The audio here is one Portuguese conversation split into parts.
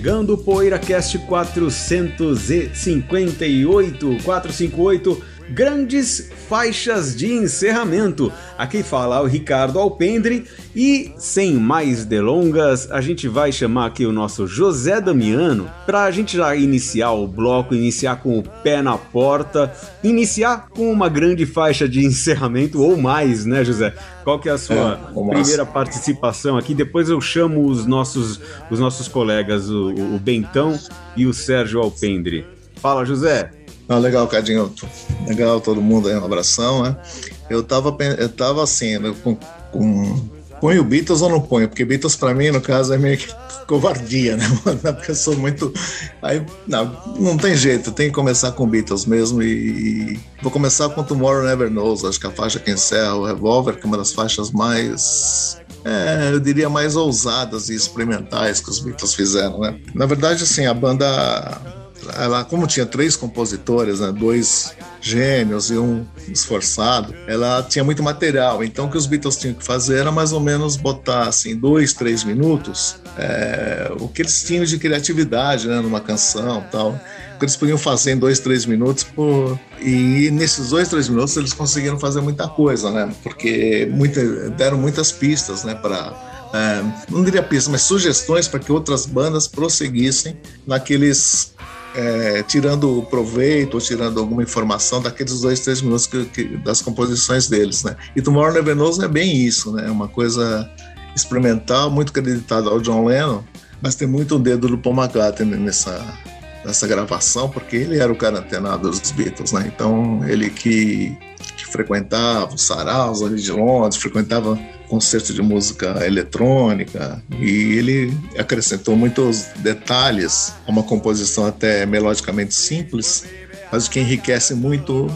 chegando PoeiraCast 458, 458, grandes faixas de encerramento. Aqui fala o Ricardo Alpendre e sem mais delongas, a gente vai chamar aqui o nosso José Damiano para a gente já iniciar o bloco, iniciar com o pé na porta, iniciar com uma grande faixa de encerramento ou mais, né, José? Qual que é a sua é, primeira participação aqui? Depois eu chamo os nossos, os nossos colegas, o, o Bentão e o Sérgio Alpendre. Fala, José. Ah, legal, Cadinho. Legal, todo mundo aí, um abração, né? Eu tava, eu tava assim, né, com, com ponho Beatles ou não ponho? Porque Beatles para mim, no caso, é meio que covardia, né? Porque eu sou muito. Aí, não, não tem jeito, tem que começar com Beatles mesmo. E, e vou começar com Tomorrow Never Knows, acho que a faixa que encerra o Revolver, que é uma das faixas mais. É, eu diria mais ousadas e experimentais que os Beatles fizeram, né? Na verdade, assim, a banda ela, como tinha três compositores, né, dois gênios e um esforçado, ela tinha muito material. Então, o que os Beatles tinham que fazer era mais ou menos botar assim, dois, três minutos, é, o que eles tinham de criatividade né, numa canção tal. Que eles podiam fazer em dois, três minutos, por... e nesses dois, três minutos eles conseguiram fazer muita coisa, né? Porque muita, deram muitas pistas, né, para é, não diria pistas, mas sugestões para que outras bandas prosseguissem naqueles é, tirando proveito ou tirando alguma informação daqueles dois, três minutos que, que, das composições deles, né? E Tomorrow Never Knows é bem isso, né? É uma coisa experimental, muito acreditada ao John Lennon, mas tem muito o dedo do Paul McCartney nessa, nessa gravação, porque ele era o cara antenado dos Beatles, né? Então, ele que, que frequentava os saraus ali de Londres, frequentava concerto de música eletrônica e ele acrescentou muitos detalhes a uma composição até melodicamente simples, mas o que enriquece muito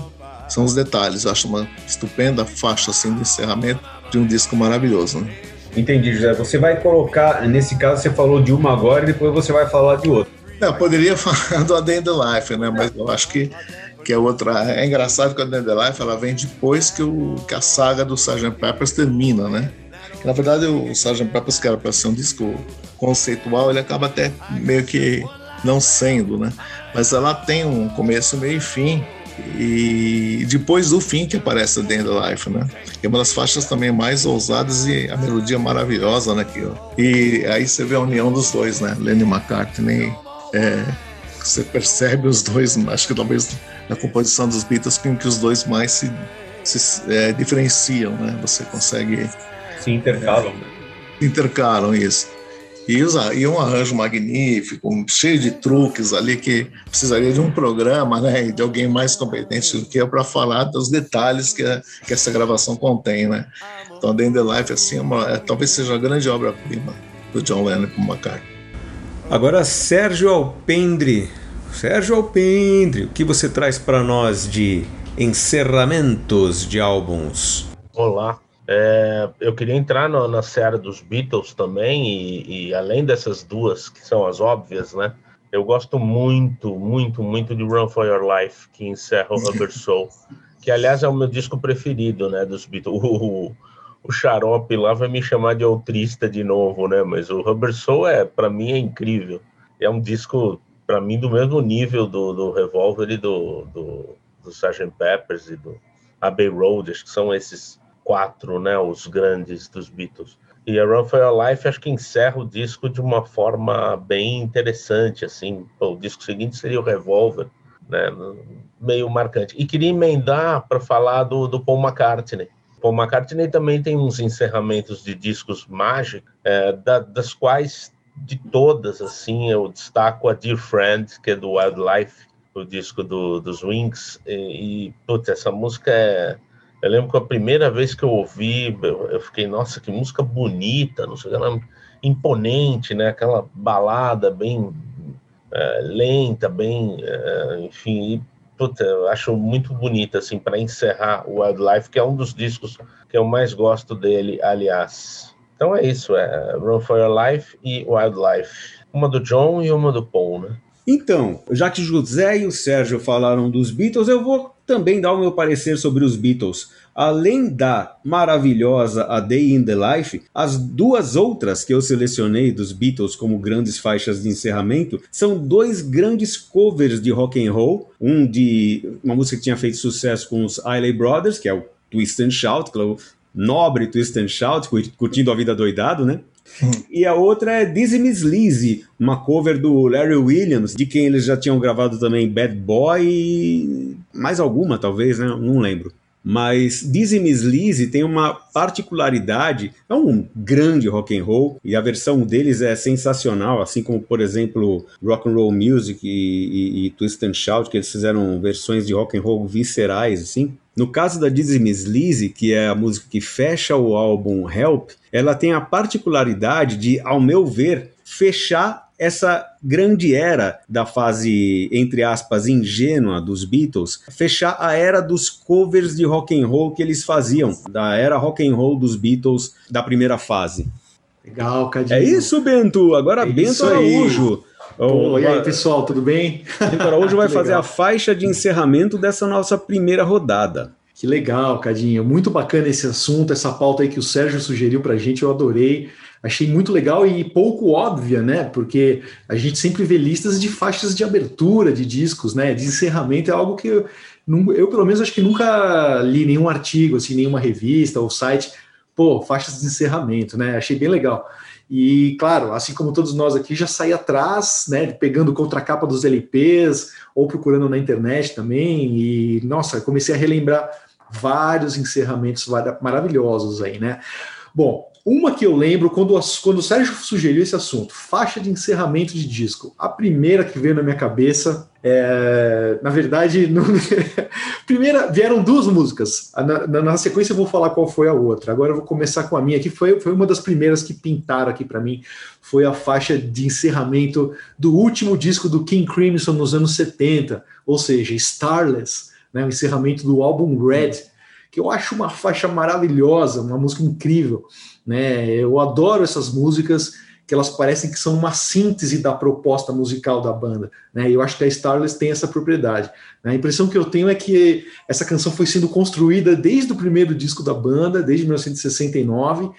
são os detalhes. Eu acho uma estupenda faixa assim de encerramento de um disco maravilhoso. Né? Entendi, José. Você vai colocar, nesse caso você falou de uma agora e depois você vai falar de outra. Eu poderia falar do A Day in the Life, né? Mas eu acho que que é outra. É engraçado que a Dead Life ela vem depois que, o, que a saga do Sgt. Peppers termina, né? na verdade, o Sgt. Peppers, que era para ser um disco conceitual, ele acaba até meio que não sendo, né? Mas ela tem um começo, meio e fim. E depois do fim que aparece The End Life, né? É uma das faixas também mais ousadas e a melodia maravilhosa, né? E aí você vê a união dos dois, né? Lenny McCartney. É, você percebe os dois, acho que talvez na composição dos Beatles, com que os dois mais se, se é, diferenciam, né? Você consegue se intercalam. É, intercalam isso. E, usa, e um arranjo magnífico, cheio de truques ali que precisaria de um programa, né, de alguém mais competente do que eu para falar dos detalhes que, a, que essa gravação contém, né. Então, The, The Life assim, é uma, é, talvez seja a grande obra-prima do John Lennon com McCartney. Agora, Sérgio Alpendre. Sérgio Alpendre, o que você traz para nós de encerramentos de álbuns? Olá, é, eu queria entrar no, na série dos Beatles também, e, e, além dessas duas, que são as óbvias, né? Eu gosto muito, muito, muito de Run for Your Life, que encerra o Rubber Soul, que aliás é o meu disco preferido, né, dos Beatles. O, o, o Xarope lá vai me chamar de outrista de novo, né? Mas o Rubber Soul, é, para mim, é incrível. É um disco, para mim, do mesmo nível do, do Revolver e do, do, do Sgt. Peppers e do Abbey Road, acho que são esses quatro, né, os grandes dos Beatles. E a Run for Your Life acho que encerra o disco de uma forma bem interessante, assim. O disco seguinte seria o Revolver, né, meio marcante. E queria emendar para falar do, do Paul McCartney. Paul McCartney também tem uns encerramentos de discos mágicos, é, da, das quais de todas, assim, eu destaco a Dear Friend, que é do Wildlife, o disco do, dos Wings, e, e putz, essa música é eu lembro que a primeira vez que eu ouvi, eu, fiquei, nossa, que música bonita, não sei, aquela imponente, né? Aquela balada bem é, lenta, bem, é, enfim, e, puta, eu acho muito bonita, assim, para encerrar o Wildlife, que é um dos discos que eu mais gosto dele, aliás. Então é isso, é Run for Your Life e Wildlife. Uma do John e uma do Paul, né? Então, já que José e o Sérgio falaram dos Beatles, eu vou também dar o meu parecer sobre os Beatles. Além da maravilhosa A Day in the Life, as duas outras que eu selecionei dos Beatles como grandes faixas de encerramento são dois grandes covers de rock and roll, um de uma música que tinha feito sucesso com os Isley Brothers, que é o Twist and Shout, nobre Twist and Shout, curtindo a vida doidado, né? E a outra é Dizzy Miss Lizzy, uma cover do Larry Williams, de quem eles já tinham gravado também Bad Boy e mais alguma, talvez, né? Não lembro. Mas Dizzy Miss Lizzy tem uma particularidade, é um grande rock and roll e a versão deles é sensacional, assim como por exemplo Rock and Roll Music e, e, e Twist and Shout, que eles fizeram versões de rock and roll viscerais, assim. No caso da Dizzy Miss Lizzy, que é a música que fecha o álbum Help, ela tem a particularidade de, ao meu ver, fechar essa grande era da fase, entre aspas, ingênua dos Beatles, fechar a era dos covers de rock and roll que eles faziam, da era rock and roll dos Beatles da primeira fase. Legal, Cadinho. É isso, Bento. Agora é Bento Araújo. Pô, e aí, pessoal, tudo bem? Bento Araújo vai fazer a faixa de encerramento dessa nossa primeira rodada. Que legal, Cadinho. Muito bacana esse assunto, essa pauta aí que o Sérgio sugeriu pra gente, eu adorei achei muito legal e pouco óbvia, né? Porque a gente sempre vê listas de faixas de abertura de discos, né? De encerramento é algo que eu, eu pelo menos acho que nunca li nenhum artigo, assim, nenhuma revista ou site, pô, faixas de encerramento, né? Achei bem legal. E claro, assim como todos nós aqui, já saí atrás, né? Pegando contracapa dos LPs ou procurando na internet também. E nossa, comecei a relembrar vários encerramentos maravilhosos aí, né? Bom, uma que eu lembro quando, quando o Sérgio sugeriu esse assunto, faixa de encerramento de disco. A primeira que veio na minha cabeça, é, na verdade, primeira vieram duas músicas. Na, na, na, sequência eu vou falar qual foi a outra. Agora eu vou começar com a minha, que foi, foi uma das primeiras que pintaram aqui para mim. Foi a faixa de encerramento do último disco do King Crimson nos anos 70, ou seja, Starless, né, o encerramento do álbum Red, que eu acho uma faixa maravilhosa, uma música incrível né? Eu adoro essas músicas que elas parecem que são uma síntese da proposta musical da banda, né? Eu acho que a Starless tem essa propriedade. Né? A impressão que eu tenho é que essa canção foi sendo construída desde o primeiro disco da banda, desde 1969,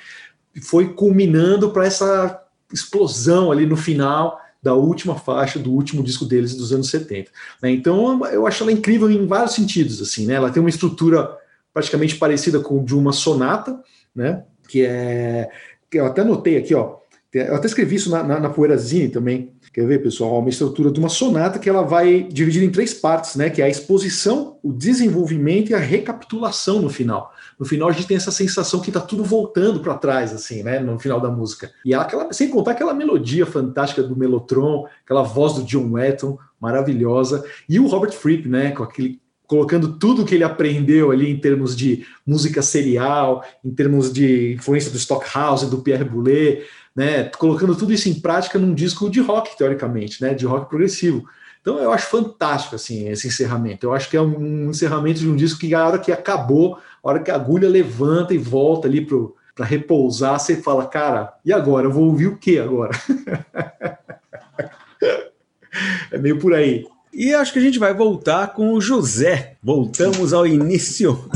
e foi culminando para essa explosão ali no final da última faixa do último disco deles dos anos 70. Né? Então eu acho ela incrível em vários sentidos, assim, né? Ela tem uma estrutura praticamente parecida com de uma sonata, né? Que é. Que eu até notei aqui, ó. Eu até escrevi isso na, na, na Poeirazine também. Quer ver, pessoal? Uma estrutura de uma sonata que ela vai dividir em três partes, né? Que é a exposição, o desenvolvimento e a recapitulação no final. No final a gente tem essa sensação que está tudo voltando para trás, assim, né? No final da música. E ela, aquela, sem contar aquela melodia fantástica do Melotron, aquela voz do John Wetton, maravilhosa, e o Robert Fripp, né? Com aquele colocando tudo que ele aprendeu ali em termos de música serial, em termos de influência do Stockhouse, do Pierre Boulez, né, colocando tudo isso em prática num disco de rock, teoricamente, né, de rock progressivo. Então eu acho fantástico assim esse encerramento. Eu acho que é um encerramento de um disco que a hora que acabou, a hora que a agulha levanta e volta ali para repousar, você fala, cara, e agora? Eu vou ouvir o que agora? é meio por aí. E acho que a gente vai voltar com o José. Voltamos ao início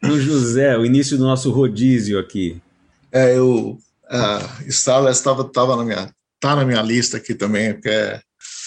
do José, o início do nosso rodízio aqui. É, eu. Uh, Starless estava tava na minha, tá na minha lista aqui também, porque é,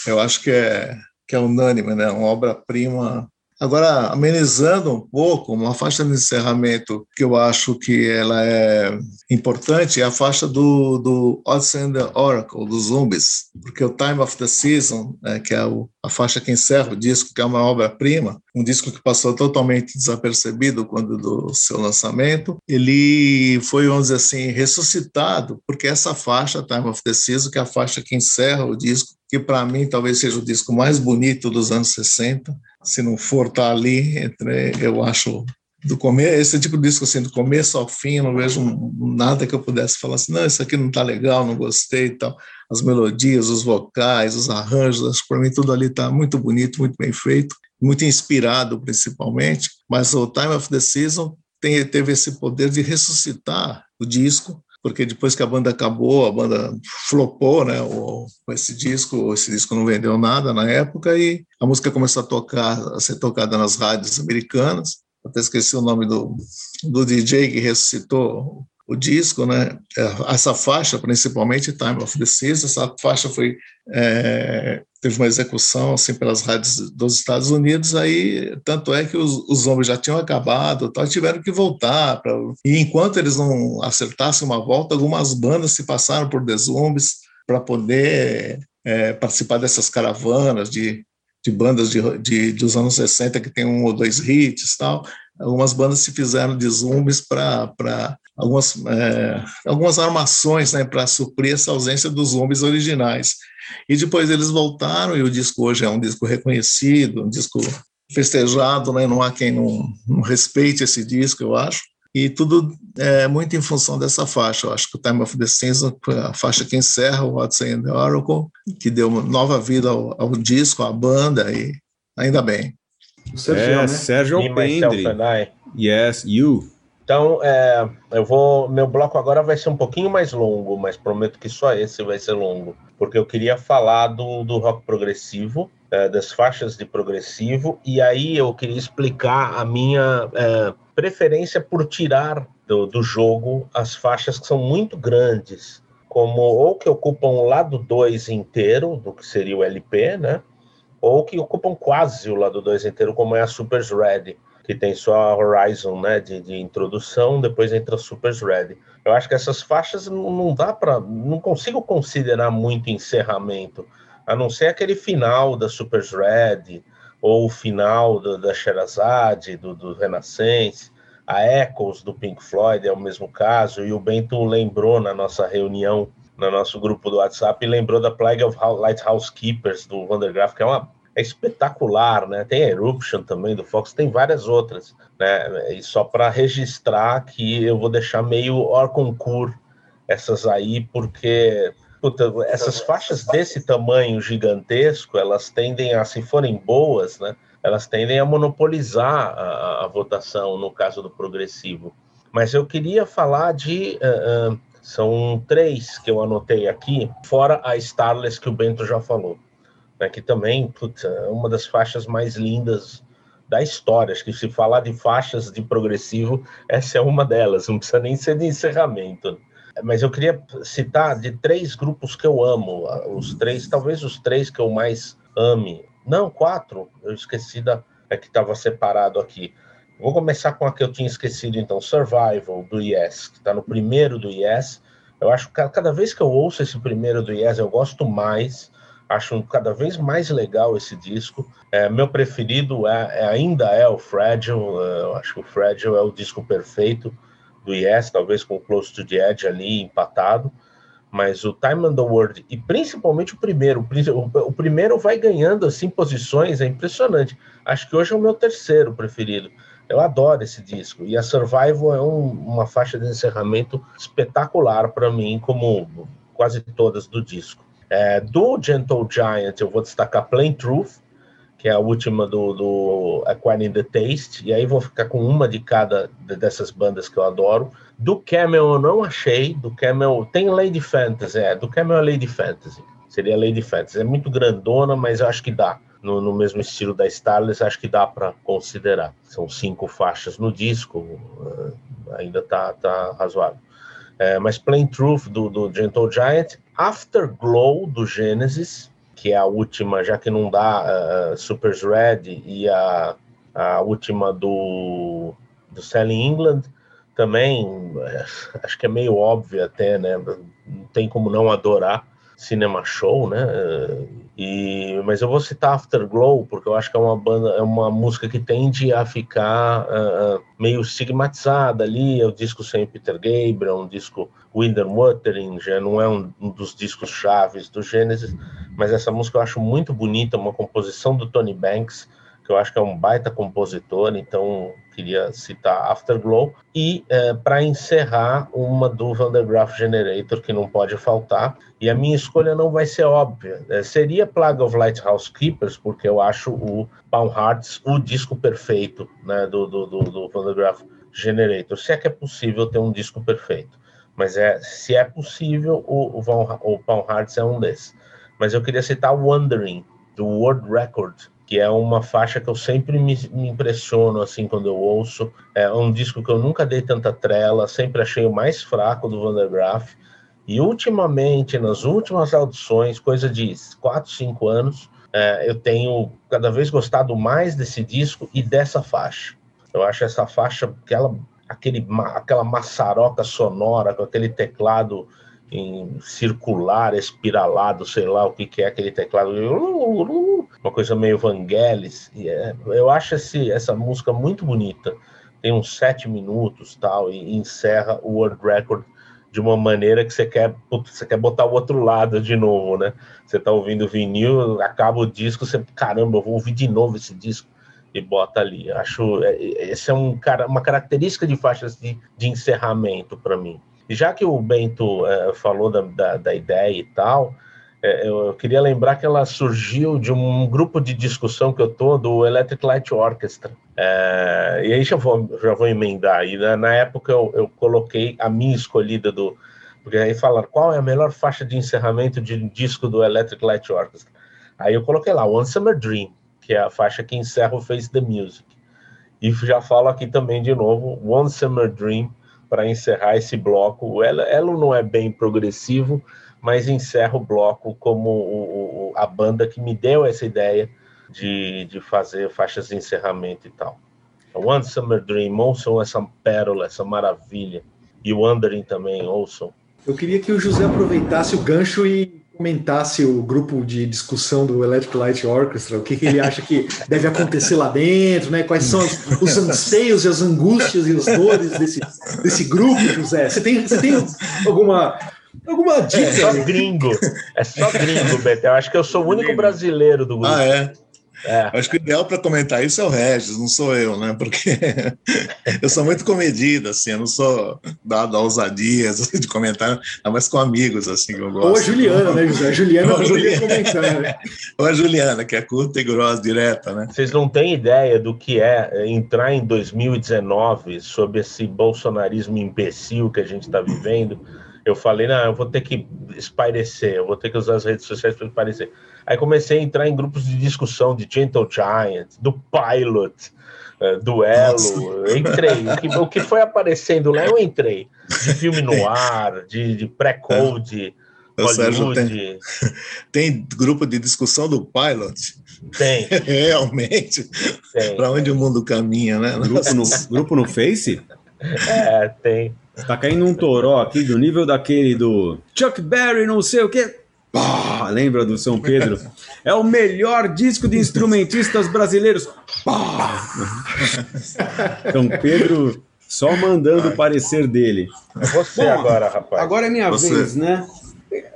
eu acho que é, que é unânime, né? Uma obra-prima Agora, amenizando um pouco, uma faixa de encerramento que eu acho que ela é importante é a faixa do, do Odyssey and the Oracle, dos Zumbis, porque o Time of the Season, né, que é o, a faixa que encerra o disco, que é uma obra-prima, um disco que passou totalmente desapercebido quando do seu lançamento, ele foi, vamos dizer assim, ressuscitado, porque essa faixa, Time of the Season, que é a faixa que encerra o disco, que para mim talvez seja o disco mais bonito dos anos 60, se não for tá ali, entre, eu acho do começo, esse tipo de disco assim, do começo ao fim, eu não vejo nada que eu pudesse falar assim, não, isso aqui não tá legal, não gostei e tal. As melodias, os vocais, os arranjos, para mim tudo ali tá muito bonito, muito bem feito, muito inspirado principalmente, mas o Time of the Season tem, teve esse poder de ressuscitar o disco porque depois que a banda acabou, a banda flopou, né? O, esse disco, esse disco não vendeu nada na época e a música começou a tocar, a ser tocada nas rádios americanas. Até esqueci o nome do, do DJ que ressuscitou o disco, né? É, essa faixa, principalmente Time of the Season, essa faixa foi é, teve uma execução assim pelas rádios dos Estados Unidos, aí tanto é que os, os homens já tinham acabado, tal, tiveram que voltar pra, e enquanto eles não acertassem uma volta, algumas bandas se passaram por The para poder é, participar dessas caravanas de, de bandas de, de, dos anos 60 que tem um ou dois hits tal algumas bandas se fizeram de zumbies para algumas, é, algumas armações né, para suprir essa ausência dos zombies originais. E depois eles voltaram e o disco hoje é um disco reconhecido, um disco festejado, né? não há quem não, não respeite esse disco, eu acho. E tudo é muito em função dessa faixa. Eu acho que o Time of the Season foi a faixa que encerra o What's in the Oracle, que deu nova vida ao, ao disco, à banda, e ainda bem. O Sérgio, é, né? Sérgio Alpendre. Yes, you. Então, é, eu vou. Meu bloco agora vai ser um pouquinho mais longo, mas prometo que só esse vai ser longo, porque eu queria falar do, do rock progressivo, é, das faixas de progressivo, e aí eu queria explicar a minha é, preferência por tirar do, do jogo as faixas que são muito grandes, como ou que ocupam o lado 2 inteiro, do que seria o LP, né? ou que ocupam quase o lado 2 inteiro, como é a Supers Red, que tem só Horizon né, de, de introdução, depois entra a Supers Red. Eu acho que essas faixas não, dá para. não consigo considerar muito encerramento, a não ser aquele final da Supers Red, ou o final do, da Sherazade, do, do. A Echoes do Pink Floyd é o mesmo caso, e o Bento lembrou na nossa reunião no nosso grupo do WhatsApp lembrou da Plague of Lighthouse Keepers do Vandergraaf, que é uma é espetacular, né? Tem a Eruption também do Fox, tem várias outras, né? E só para registrar que eu vou deixar meio hors concours essas aí, porque puta, essas faixas desse tamanho gigantesco, elas tendem a, se forem boas, né? Elas tendem a monopolizar a, a votação no caso do progressivo. Mas eu queria falar de uh, uh, são três que eu anotei aqui, fora a Starless que o Bento já falou. Né, que também putz, é uma das faixas mais lindas da história. Acho que se falar de faixas de progressivo, essa é uma delas, não precisa nem ser de encerramento. Mas eu queria citar de três grupos que eu amo, os três, talvez os três que eu mais ame. Não, quatro, eu esqueci da é que estava separado aqui. Vou começar com a que eu tinha esquecido, então, Survival, do Yes, que está no primeiro do Yes. Eu acho que cada vez que eu ouço esse primeiro do Yes, eu gosto mais, acho cada vez mais legal esse disco. É, meu preferido é, é, ainda é o Fragile, é, eu acho que o Fragile é o disco perfeito do Yes, talvez com Close to the Edge ali empatado. Mas o Time and the World, e principalmente o primeiro, o, primeiro vai ganhando assim posições, é impressionante. Acho que hoje é o meu terceiro preferido. Eu adoro esse disco. E a Survival é um, uma faixa de encerramento espetacular para mim, como quase todas do disco. É, do Gentle Giant, eu vou destacar Plain Truth, que é a última do, do Acquiring the Taste, e aí vou ficar com uma de cada dessas bandas que eu adoro. Do Camel eu não achei, do Camel tem Lady Fantasy, é, do Camel é Lady Fantasy, seria Lady Fantasy, é muito grandona, mas eu acho que dá no, no mesmo estilo da Starless, acho que dá para considerar. São cinco faixas no disco, uh, ainda tá, tá razoável. É, mas Plain Truth do, do Gentle Giant, Afterglow do Genesis, que é a última, já que não dá uh, Super's Red, e a, a última do, do Selling England, também acho que é meio óbvio até, né? Não tem como não adorar Cinema Show, né? E, mas eu vou citar Afterglow porque eu acho que é uma banda, é uma música que tende a ficar uh, meio estigmatizada ali. É o disco sem Peter Gabriel, um disco Wind Wuthering, já não é um, um dos discos chaves do Gênesis, mas essa música eu acho muito bonita, uma composição do Tony Banks que eu acho que é um baita compositor, então queria citar Afterglow. E é, para encerrar, uma do Vandergraaf Generator, que não pode faltar. E a minha escolha não vai ser óbvia. É, seria Plague of Lighthouse Keepers, porque eu acho o Palm Hearts o disco perfeito né, do, do, do, do Vandergraaf Generator. Se é que é possível ter um disco perfeito. Mas é, se é possível, o, o, Van, o Paul Hearts é um desses. Mas eu queria citar Wondering, do World Record, que é uma faixa que eu sempre me, me, impressiono assim quando eu ouço. É um disco que eu nunca dei tanta trela, sempre achei o mais fraco do Van der Graaf. E ultimamente, nas últimas audições, coisa de 4, 5 anos, é, eu tenho cada vez gostado mais desse disco e dessa faixa. Eu acho essa faixa, aquela, aquele, aquela maçaroca sonora com aquele teclado em circular, espiralado, sei lá o que, que é aquele teclado, uma coisa meio Vangelis. É, eu acho esse, essa música muito bonita. Tem uns sete minutos tal e encerra o World Record de uma maneira que você quer, você quer botar o outro lado de novo, né? Você tá ouvindo vinil, acaba o disco, você, caramba, eu vou ouvir de novo esse disco e bota ali. Acho é, esse é um cara, uma característica de faixas de, de encerramento para mim. E já que o Bento é, falou da, da, da, ideia e tal, eu, eu, queria lembrar que ela surgiu de um grupo de discussão que eu tô do Electric Light Orchestra. É, e aí já vou, já vou emendar. E na, na época eu, eu, coloquei a minha escolhida do. Porque aí falaram qual é a melhor faixa de encerramento de disco do Electric Light Orchestra. Aí eu coloquei lá One Summer Dream, que é a faixa que encerra o Face the Music. E já falo aqui também de novo One Summer Dream para encerrar esse bloco. Ela, ela não é bem progressivo, mas encerra o bloco como o, o, a banda que me deu essa ideia de, de fazer faixas de encerramento e tal. One Summer Dream, ouçam essa pérola, essa maravilha. E Wandering também, ouçam. Eu queria que o José aproveitasse o gancho e comentasse o grupo de discussão do Electric Light Orchestra, o que, que ele acha que deve acontecer lá dentro, né? Quais são os, os, anseios e as angústias e as dores desse, desse grupo, José? Você tem, você tem alguma Alguma dica? É só gringo. É só gringo, Beto. Eu acho que eu sou o único brasileiro do grupo. Ah, é? É. Acho que o ideal para comentar isso é o Regis, não sou eu, né? Porque eu sou muito comedido, assim, eu não sou dado a ousadias de comentar, mas com amigos, assim, que eu gosto. Ou a Juliana, né, José? A Juliana Ou a Juliana. Né? Ou a Juliana, que é curta e grossa, direta, né? Vocês não têm ideia do que é entrar em 2019 sob esse bolsonarismo imbecil que a gente está vivendo. Eu falei, não, eu vou ter que espairecer, eu vou ter que usar as redes sociais para espairecer. Aí comecei a entrar em grupos de discussão de Gentle Giant, do Pilot, uh, Duelo. Entrei. O que, o que, foi aparecendo lá, eu entrei. De filme no ar, de, de pré-code. Hollywood. Tem, tem grupo de discussão do Pilot? Tem. Realmente. Para onde o mundo caminha, né? Grupo no, grupo no Face? É, tem. Tá caindo um toró aqui do nível daquele do Chuck Berry, não sei o quê. Pá, lembra do São Pedro? É o melhor disco de instrumentistas brasileiros. Pá. São Pedro só mandando o parecer dele. É você Bom, agora, rapaz. Agora é minha você. vez, né?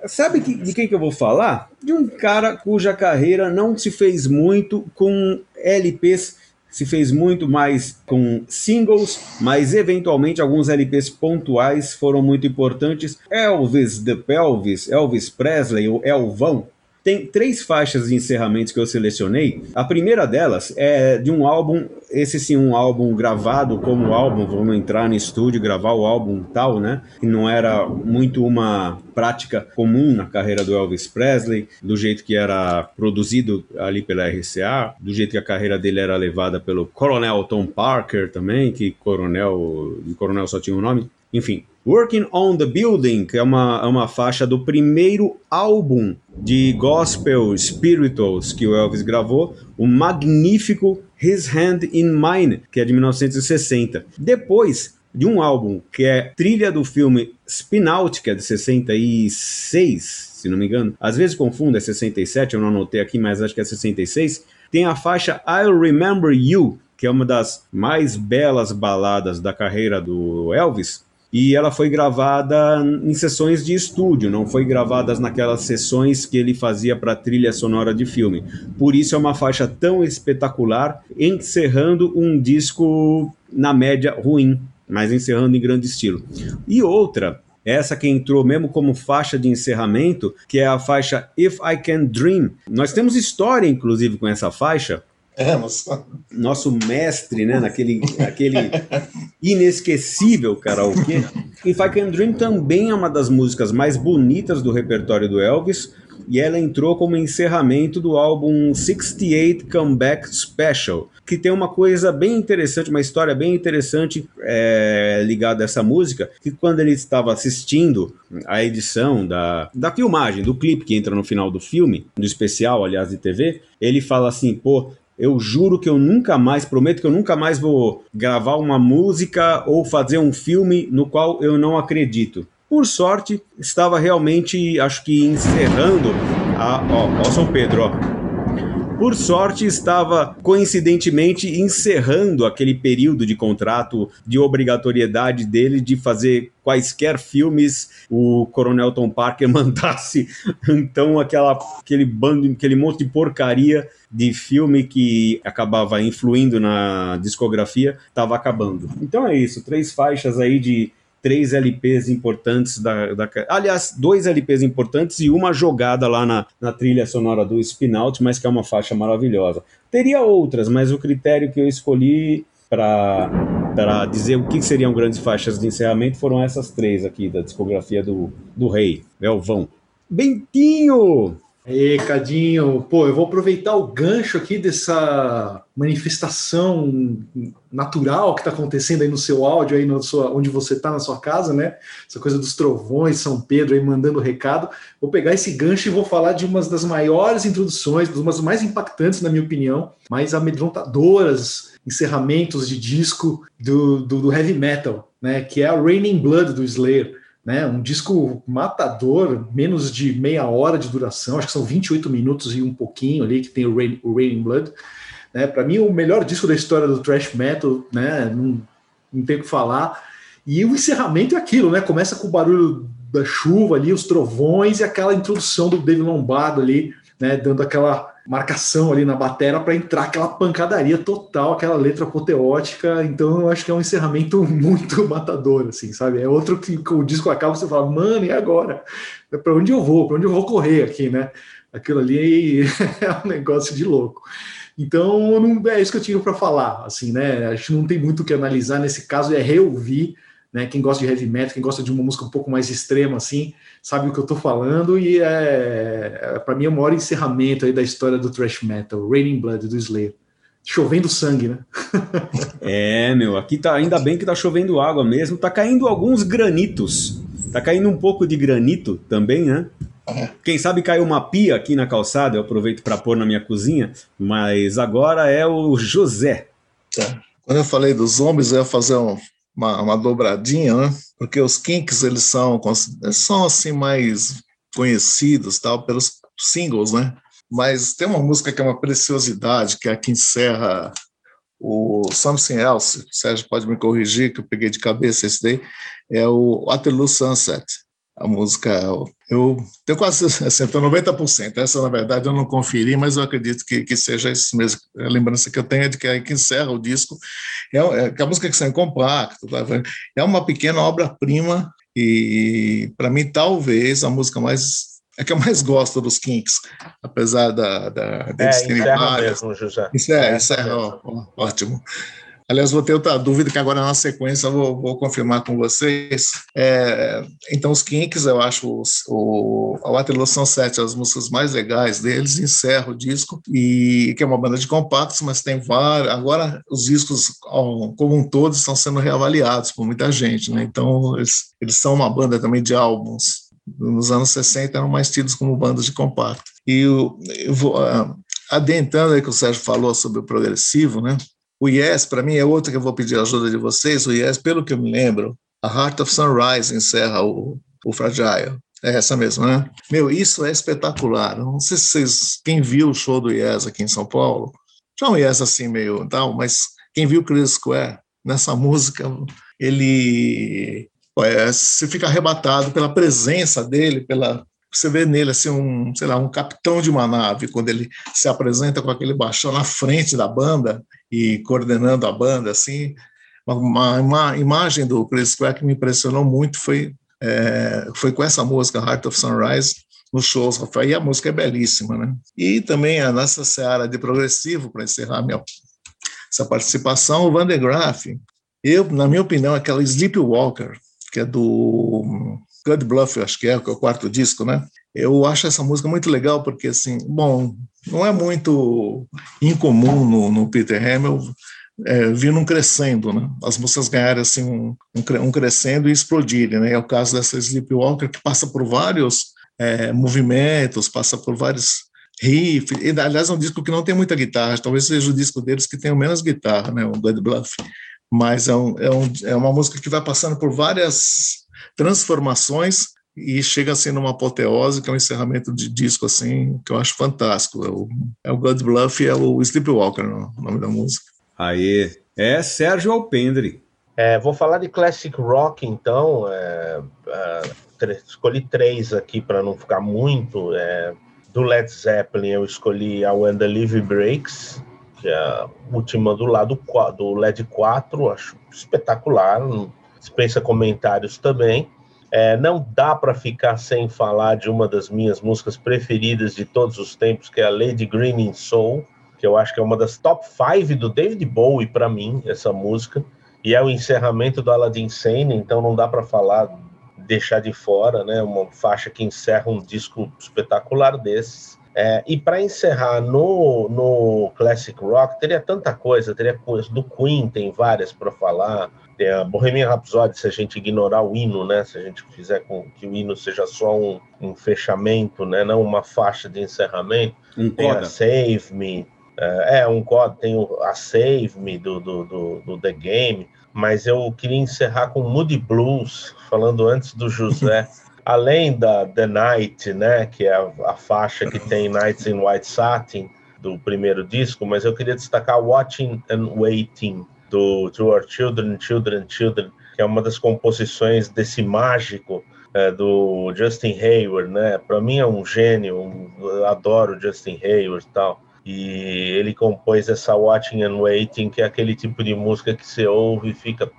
Sabe de quem que eu vou falar? De um cara cuja carreira não se fez muito com LPs se fez muito mais com singles, mas eventualmente alguns LPs pontuais foram muito importantes. Elvis The Pelvis, Elvis Presley, o Elvão, tem três faixas de encerramentos que eu selecionei. A primeira delas é de um álbum, esse sim, um álbum gravado como álbum, vamos entrar no estúdio, gravar o álbum tal, né? Que não era muito uma prática comum na carreira do Elvis Presley, do jeito que era produzido ali pela RCA, do jeito que a carreira dele era levada pelo Coronel Tom Parker também, que Coronel, Coronel só tinha um nome. Enfim, Working on the Building, que é uma, é uma faixa do primeiro álbum de gospel spirituals que o Elvis gravou, o magnífico His Hand in Mine, que é de 1960. Depois de um álbum que é trilha do filme Spin Out, que é de 66, se não me engano. Às vezes confundo, é 67, eu não anotei aqui, mas acho que é 66. Tem a faixa I'll Remember You, que é uma das mais belas baladas da carreira do Elvis, e ela foi gravada em sessões de estúdio, não foi gravada naquelas sessões que ele fazia para trilha sonora de filme. Por isso é uma faixa tão espetacular, encerrando um disco na média ruim, mas encerrando em grande estilo. E outra, essa que entrou mesmo como faixa de encerramento, que é a faixa If I Can Dream. Nós temos história, inclusive, com essa faixa, Mas... Nosso mestre, né? Naquele, naquele inesquecível karaokê. If I Can Dream também é uma das músicas mais bonitas do repertório do Elvis e ela entrou como encerramento do álbum 68 Comeback Special, que tem uma coisa bem interessante, uma história bem interessante é, ligada a essa música, que quando ele estava assistindo a edição da, da filmagem, do clipe que entra no final do filme, do especial, aliás, de TV, ele fala assim, pô, eu juro que eu nunca mais, prometo que eu nunca mais vou gravar uma música ou fazer um filme no qual eu não acredito. Por sorte, estava realmente, acho que encerrando a. Ó, ó São Pedro, ó. Por sorte, estava coincidentemente encerrando aquele período de contrato de obrigatoriedade dele de fazer quaisquer filmes o Coronel Tom Parker mandasse. Então, aquela, aquele bando, aquele monte de porcaria de filme que acabava influindo na discografia estava acabando. Então é isso, três faixas aí de três LPs importantes da, da, Aliás, dois LPs importantes e uma jogada lá na, na trilha sonora do Spinout, mas que é uma faixa maravilhosa. Teria outras, mas o critério que eu escolhi para dizer o que seriam grandes faixas de encerramento foram essas três aqui da discografia do, do Rei, Elvão. Bentinho! Ei, Cadinho, pô, eu vou aproveitar o gancho aqui dessa manifestação natural que está acontecendo aí no seu áudio, aí no sua, onde você está na sua casa, né? Essa coisa dos trovões, São Pedro aí mandando recado. Vou pegar esse gancho e vou falar de uma das maiores introduções, de umas mais impactantes, na minha opinião, mais amedrontadoras encerramentos de disco do, do, do heavy metal, né? Que é o Raining Blood do Slayer né? Um disco matador, menos de meia hora de duração, acho que são 28 minutos e um pouquinho ali que tem o Rain, o Raining Blood. Né? Para mim, o melhor disco da história do thrash metal, né? Não, não tem o que falar. E o encerramento é aquilo, né? Começa com o barulho da chuva ali, os trovões e aquela introdução do David Lombardo ali, né? Dando aquela marcação ali na batera para entrar aquela pancadaria total, aquela letra apoteótica. Então eu acho que é um encerramento muito matador, assim, sabe? É outro que, o disco acaba você fala, mano, e agora? Para onde eu vou? Para onde eu vou correr aqui, né? Aquilo ali é um negócio de louco. Então não é isso que eu tinha para falar, assim, né? Acho que não tem muito o que analisar nesse caso, é reouvir né? Quem gosta de heavy metal, quem gosta de uma música um pouco mais extrema, assim, sabe o que eu estou falando. E é, é para mim é o maior encerramento aí da história do thrash metal, Raining Blood do Slayer. Chovendo sangue, né? é, meu, aqui tá ainda bem que tá chovendo água mesmo. Tá caindo alguns granitos. Tá caindo um pouco de granito também, né? É. Quem sabe caiu uma pia aqui na calçada, eu aproveito para pôr na minha cozinha, mas agora é o José. Tá. Quando eu falei dos zombies, eu ia fazer um, uma, uma dobradinha, né? Porque os Kinks eles são, eles são assim mais conhecidos tal pelos singles, né? Mas tem uma música que é uma preciosidade, que é a que encerra o Something Else, o Sérgio pode me corrigir, que eu peguei de cabeça esse daí, é o Waterloo Sunset a música, eu tenho quase assim, 90%. Essa, na verdade, eu não conferi, mas eu acredito que, que seja isso mesmo. A lembrança que eu tenho é de que aí que encerra o disco, é, é que a música que sai em compacto, tá? é uma pequena obra-prima e, para mim, talvez a música mais é que eu mais gosto dos Kinks, apesar da, da deles é, terem várias. Mesmo, José. Isso é, é isso é, ó, ótimo. Aliás, vou ter outra dúvida que agora na sequência eu vou, vou confirmar com vocês. É, então, os Kinks, eu acho os, o, a Waterloo são sete as músicas mais legais deles, encerra o disco, e que é uma banda de compactos, mas tem vários. Agora, os discos como um todo estão sendo reavaliados por muita gente, né? Então, eles, eles são uma banda também de álbuns. Nos anos 60 eram mais tidos como bandas de compacto. E eu, eu vou, uh, adentrando aí que o Sérgio falou sobre o progressivo, né? O Yes, para mim, é outro que eu vou pedir a ajuda de vocês. O Yes, pelo que eu me lembro, a Heart of Sunrise encerra o, o Fragile. É essa mesmo, né? Meu, isso é espetacular. Não sei se vocês, quem viu o show do Yes aqui em São Paulo, já um Yes assim meio tal, mas quem viu Chris Square nessa música, ele é, se fica arrebatado pela presença dele, pela você vê nele assim um, sei lá, um capitão de uma nave quando ele se apresenta com aquele baixão na frente da banda e coordenando a banda assim. Uma, uma imagem do Chris Crack que me impressionou muito foi é, foi com essa música Heart of Sunrise nos shows, Rafael, e a música é belíssima, né? E também a nossa seara de progressivo, para encerrar minha, essa participação, o Van de Graaf, eu, na minha opinião, aquela Sleepwalker, que é do Good Bluff, acho que é, que é o quarto disco, né? Eu acho essa música muito legal porque, assim, bom, não é muito incomum no, no Peter Hamill é, vir num crescendo, né? As músicas ganharem assim um, um, um, crescendo e explodirem, né? É o caso dessa Sleepwalker que passa por vários é, movimentos, passa por vários riffs. E, aliás, é um disco que não tem muita guitarra. Talvez seja o disco deles que tenha menos guitarra, né? O Dead Bluff. Mas é, um, é, um, é uma música que vai passando por várias transformações e chega assim numa apoteose, que é um encerramento de disco assim, que eu acho fantástico. É o, é o God Bluff e é o Sleepwalker, o nome da música. Aí, é Sérgio Alpendre. É, vou falar de classic rock, então. É, é, escolhi três aqui para não ficar muito. É, do Led Zeppelin, eu escolhi a When the Live Breaks, que é a última do lado do LED 4, acho espetacular. Dispensa comentários também. É, não dá para ficar sem falar de uma das minhas músicas preferidas de todos os tempos, que é a Lady Green in Soul, que eu acho que é uma das top 5 do David Bowie para mim, essa música, e é o encerramento do Aladdin Sane, então não dá para falar, deixar de fora, né, uma faixa que encerra um disco espetacular desses. É, e para encerrar no, no Classic Rock, teria tanta coisa, teria coisa do Queen, tem várias para falar, tem a Bohemian Rhapsody, se a gente ignorar o hino, né? Se a gente fizer com que o hino seja só um, um fechamento, né? Não uma faixa de encerramento. Um tem coda. a Save Me, é, é um código, tem a Save Me do, do, do, do, The Game, mas eu queria encerrar com Moody Blues, falando antes do José. Além da The Night, né, que é a, a faixa que tem Nights in White Satin do primeiro disco, mas eu queria destacar Watching and Waiting, do To Our Children, Children, Children, que é uma das composições desse mágico é, do Justin Hayward, né? Para mim é um gênio, um, adoro Justin Hayward e tal. E ele compôs essa Watching and Waiting, que é aquele tipo de música que você ouve e fica,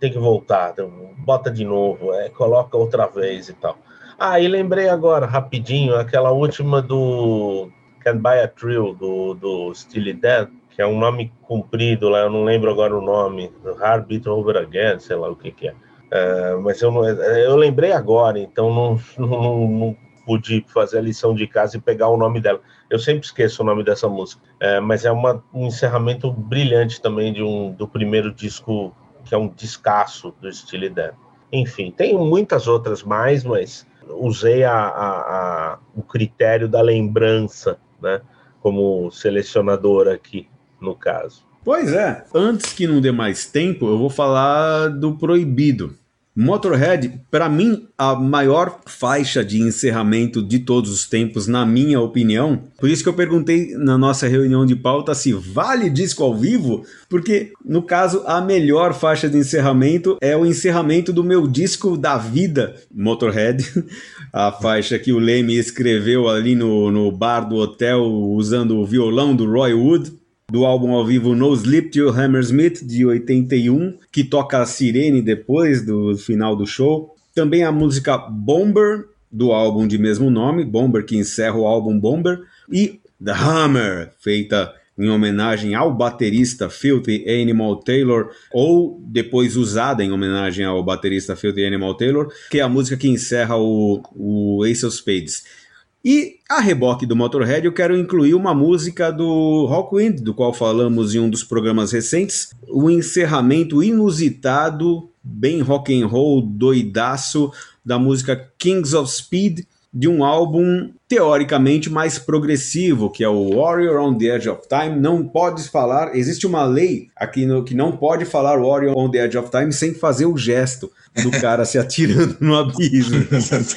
tem que voltar, então, bota de novo, é, coloca outra vez e tal. Ah, e lembrei agora, rapidinho, aquela última do Can Buy a Thrill, do, do Steely Dan, que é um nome comprido lá, eu não lembro agora o nome, Heartbeat Over Again, sei lá o que que é. Uh, mas eu, eu lembrei agora, então não, não, não, pude fazer a lição de casa e pegar o nome dela. Eu sempre esqueço o nome dessa música, é, mas é uma, um encerramento brilhante também de um, do primeiro disco, que é um descasso do estilo Dan. Enfim, tem muitas outras mais, mas usei a, a, a, o critério da lembrança, né, como selecionador aqui no caso. Pois é, antes que não dê mais tempo, eu vou falar do proibido. Motorhead, para mim, a maior faixa de encerramento de todos os tempos, na minha opinião. Por isso que eu perguntei na nossa reunião de pauta se vale disco ao vivo, porque no caso a melhor faixa de encerramento é o encerramento do meu disco da vida, Motorhead, a faixa que o Leme escreveu ali no, no bar do hotel usando o violão do Roy Wood do álbum ao vivo No Sleep de Hammersmith, de 81, que toca a sirene depois do final do show. Também a música Bomber, do álbum de mesmo nome, Bomber, que encerra o álbum Bomber. E The Hammer, feita em homenagem ao baterista Filthy Animal Taylor, ou depois usada em homenagem ao baterista Filthy Animal Taylor, que é a música que encerra o, o Ace of Spades. E a reboque do Motorhead eu quero incluir uma música do Rockwind, do qual falamos em um dos programas recentes, o encerramento inusitado, bem rock and roll, doidaço, da música Kings of Speed, de um álbum teoricamente mais progressivo, que é o Warrior on the Edge of Time. Não pode falar, existe uma lei aqui no, que não pode falar Warrior on the Edge of Time sem fazer o gesto do cara se atirando no abismo.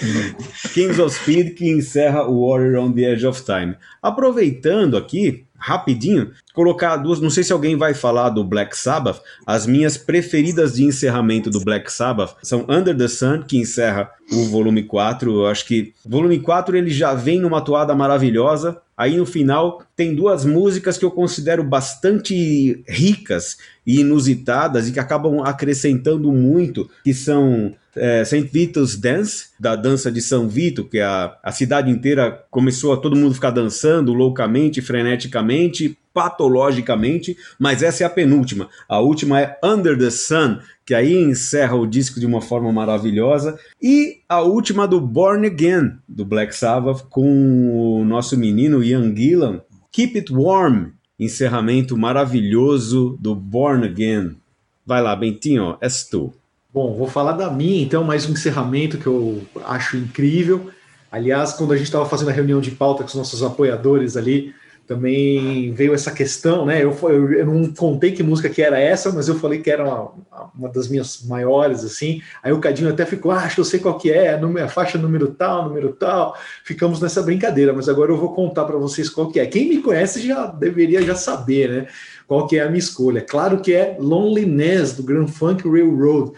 Kings of Speed que encerra o Warrior on the Edge of Time. Aproveitando aqui, rapidinho, colocar duas. Não sei se alguém vai falar do Black Sabbath. As minhas preferidas de encerramento do Black Sabbath são Under the Sun, que encerra o volume 4. Eu acho que volume 4 ele já vem numa toada maravilhosa. Aí no final tem duas músicas que eu considero bastante ricas e inusitadas e que acabam acrescentando muito, que são é, St. Vitus Dance, da dança de São Vito, que a, a cidade inteira começou a todo mundo ficar dançando loucamente, freneticamente, patologicamente, mas essa é a penúltima. A última é Under the Sun, que aí encerra o disco de uma forma maravilhosa. E a última do Born Again, do Black Sabbath, com o nosso menino Ian Gillan. Keep It Warm, encerramento maravilhoso do Born Again. Vai lá, Bentinho, és tu. Bom, vou falar da minha, então, mais um encerramento que eu acho incrível. Aliás, quando a gente estava fazendo a reunião de pauta com os nossos apoiadores ali, também veio essa questão, né? Eu, eu, eu, não contei que música que era essa, mas eu falei que era uma, uma das minhas maiores, assim. Aí o Cadinho até ficou, ah, acho que eu sei qual que é, a faixa número tal, número tal. Ficamos nessa brincadeira, mas agora eu vou contar para vocês qual que é. Quem me conhece já deveria já saber, né? Qual que é a minha escolha. Claro que é Loneliness, do Grand Funk Railroad,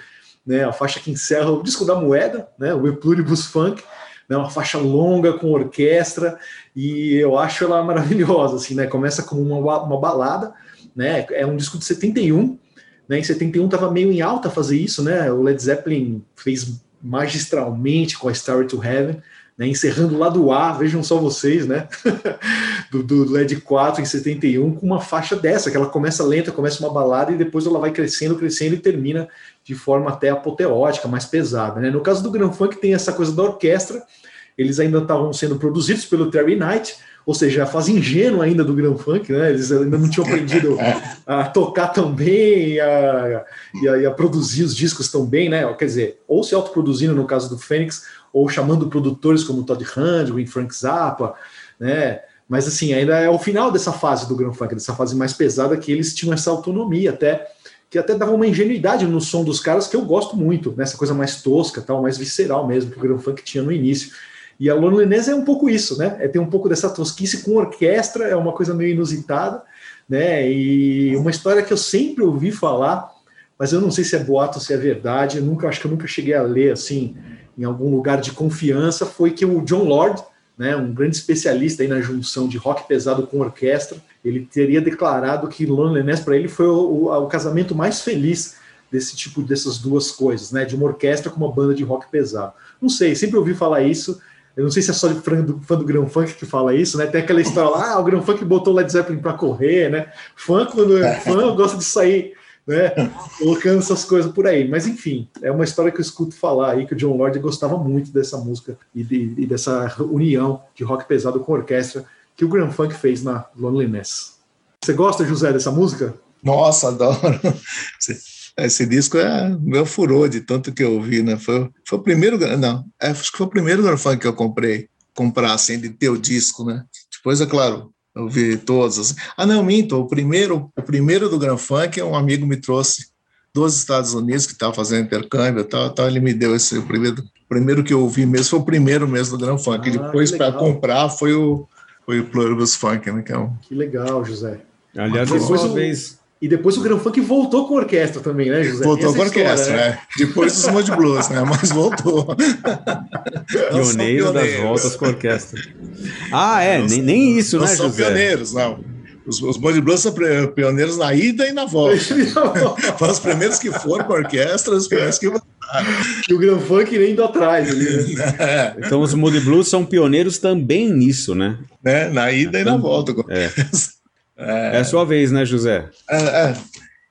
né? A faixa que encerra o disco da moeda, né? O E Funk né, uma faixa longa com orquestra e eu acho ela maravilhosa, assim, né? Começa como uma, uma balada, né? É um disco de 71, né? Em 71 estava meio em alta fazer isso, né? O Led Zeppelin fez magistralmente com a Story to Heaven, né? Encerrando lá do A, vejam só vocês, né? do, do LED 4 em 71 com uma faixa dessa, que ela começa lenta, começa uma balada e depois ela vai crescendo, crescendo e termina de forma até apoteótica, mais pesada, né? No caso do Grand Funk tem essa coisa da orquestra eles ainda estavam sendo produzidos pelo Terry Knight, ou seja, a fase ingênua ainda do Grand Funk, né? Eles ainda não tinham aprendido a tocar tão bem e a, e a, e a produzir os discos tão bem, né? Quer dizer, ou se autoproduzindo no caso do Fênix, ou chamando produtores como Todd Rundgren, Frank Zappa, né? Mas assim, ainda é o final dessa fase do Grand Funk, dessa fase mais pesada que eles tinham essa autonomia até que até dava uma ingenuidade no som dos caras que eu gosto muito, nessa né? coisa mais tosca, tal, mais visceral mesmo que o Grand Funk tinha no início. E a Loneliness é um pouco isso, né? É ter um pouco dessa tosquice com orquestra, é uma coisa meio inusitada, né? E uma história que eu sempre ouvi falar, mas eu não sei se é boato ou se é verdade, eu nunca acho que eu nunca cheguei a ler assim em algum lugar de confiança, foi que o John Lord, né, um grande especialista aí na junção de rock pesado com orquestra, ele teria declarado que Loneliness para ele foi o, o, o casamento mais feliz desse tipo dessas duas coisas, né, de uma orquestra com uma banda de rock pesado. Não sei, sempre ouvi falar isso, eu não sei se é só de fã do, fã do Grand Funk que fala isso, né? Tem aquela história lá, ah, o Grand Funk botou Led Zeppelin para correr, né? Fã, quando é fã, gosta de sair, né? Colocando essas coisas por aí. Mas enfim, é uma história que eu escuto falar aí que o John Lord gostava muito dessa música e, de, e dessa união de rock pesado com orquestra que o Grand Funk fez na Loneliness. Você gosta, José, dessa música? Nossa, adoro. Esse disco é meu furor de tanto que eu ouvi, né? Foi, foi o primeiro, não, é, acho que foi o primeiro Garfunkel que eu comprei, comprar assim, de ter o disco, né? Depois, é claro, eu vi todos. Assim. Ah, não, minto, o primeiro, o primeiro do Grand Funk, um amigo me trouxe dos Estados Unidos, que estava fazendo intercâmbio tal, tal, ele me deu esse, o primeiro, o primeiro que eu ouvi mesmo, foi o primeiro mesmo do Grand Funk, ah, depois para comprar foi o, foi o Pluribus Funk, né? Que, é um... que legal, José. Aliás, depois uma vez e depois o Grand Funk voltou com orquestra também, né, José? Voltou com orquestra, né? né? Depois dos Mod Blues, né? Mas voltou. Pioneiro das voltas com orquestra. Ah, é, nem, nem isso, não né, são José? pioneiros, não. Os, os Mod Blues são pioneiros na ida e na volta. Foram os primeiros que foram com orquestra, os primeiros que voltaram. E o Grand Funk nem indo atrás ali, né? É. Então os Moody Blues são pioneiros também nisso, né? né? Na ida e na volta. É. É, é a sua vez, né, José? É, é.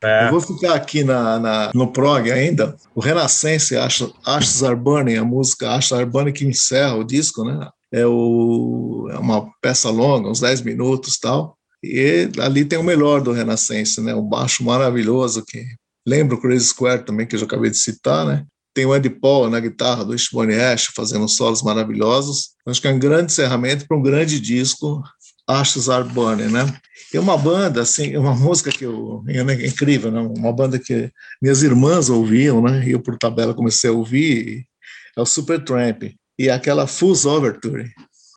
É. Eu vou ficar aqui na, na, no prog ainda. O Renascença, Ashes Are Burning, a música Ashes Are Burning que encerra o disco, né? É, o, é uma peça longa, uns 10 minutos tal. E ali tem o melhor do Renascença, né? O baixo maravilhoso que lembra o Crazy Square também, que eu já acabei de citar, né? Tem o Ed Paul na guitarra do Ishbone Ash fazendo solos maravilhosos. Acho que é um grande encerramento para um grande disco, Ashes Are Burning, né? É uma banda, assim, uma música que eu, é incrível, né? uma banda que minhas irmãs ouviam, né? E eu, por tabela, comecei a ouvir, é o Supertramp. E aquela Fuzz Overture,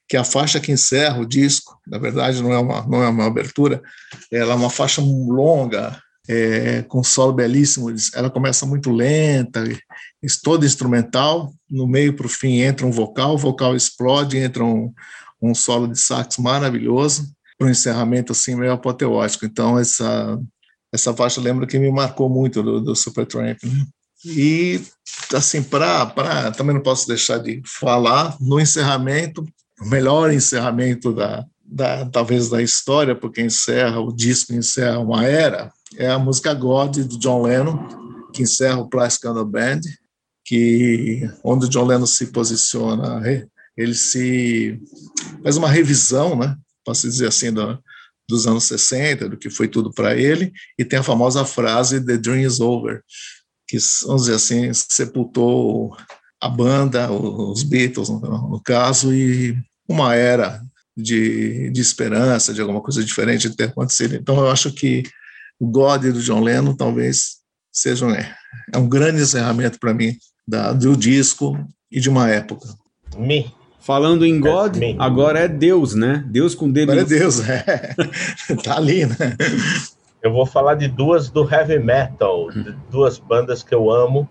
que é a faixa que encerra o disco, na verdade não é uma, não é uma abertura, ela é uma faixa longa, é, com solo belíssimo, ela começa muito lenta, toda instrumental, no meio para o fim entra um vocal, o vocal explode, entra um, um solo de sax maravilhoso, para um encerramento assim meio apoteótico. Então essa essa faixa lembra que me marcou muito do, do Supertramp. Né? E, assim, para. Também não posso deixar de falar no encerramento, o melhor encerramento da, da, talvez da história, porque encerra o disco, encerra uma era, é a música God do John Lennon, que encerra o Plastic Ono Band, que onde o John Lennon se posiciona, ele se faz uma revisão, né? Posso dizer assim, do, dos anos 60, do que foi tudo para ele, e tem a famosa frase The Dream is Over, que, vamos dizer assim, sepultou a banda, os Beatles, no, no caso, e uma era de, de esperança, de alguma coisa diferente de ter acontecido. Então, eu acho que o God do John Lennon talvez seja é, um grande encerramento para mim da, do disco e de uma época. Me. Falando em God, é, agora é Deus, né? Deus com dedo. Agora é Deus, é. tá ali, né? Eu vou falar de duas do heavy metal, duas bandas que eu amo,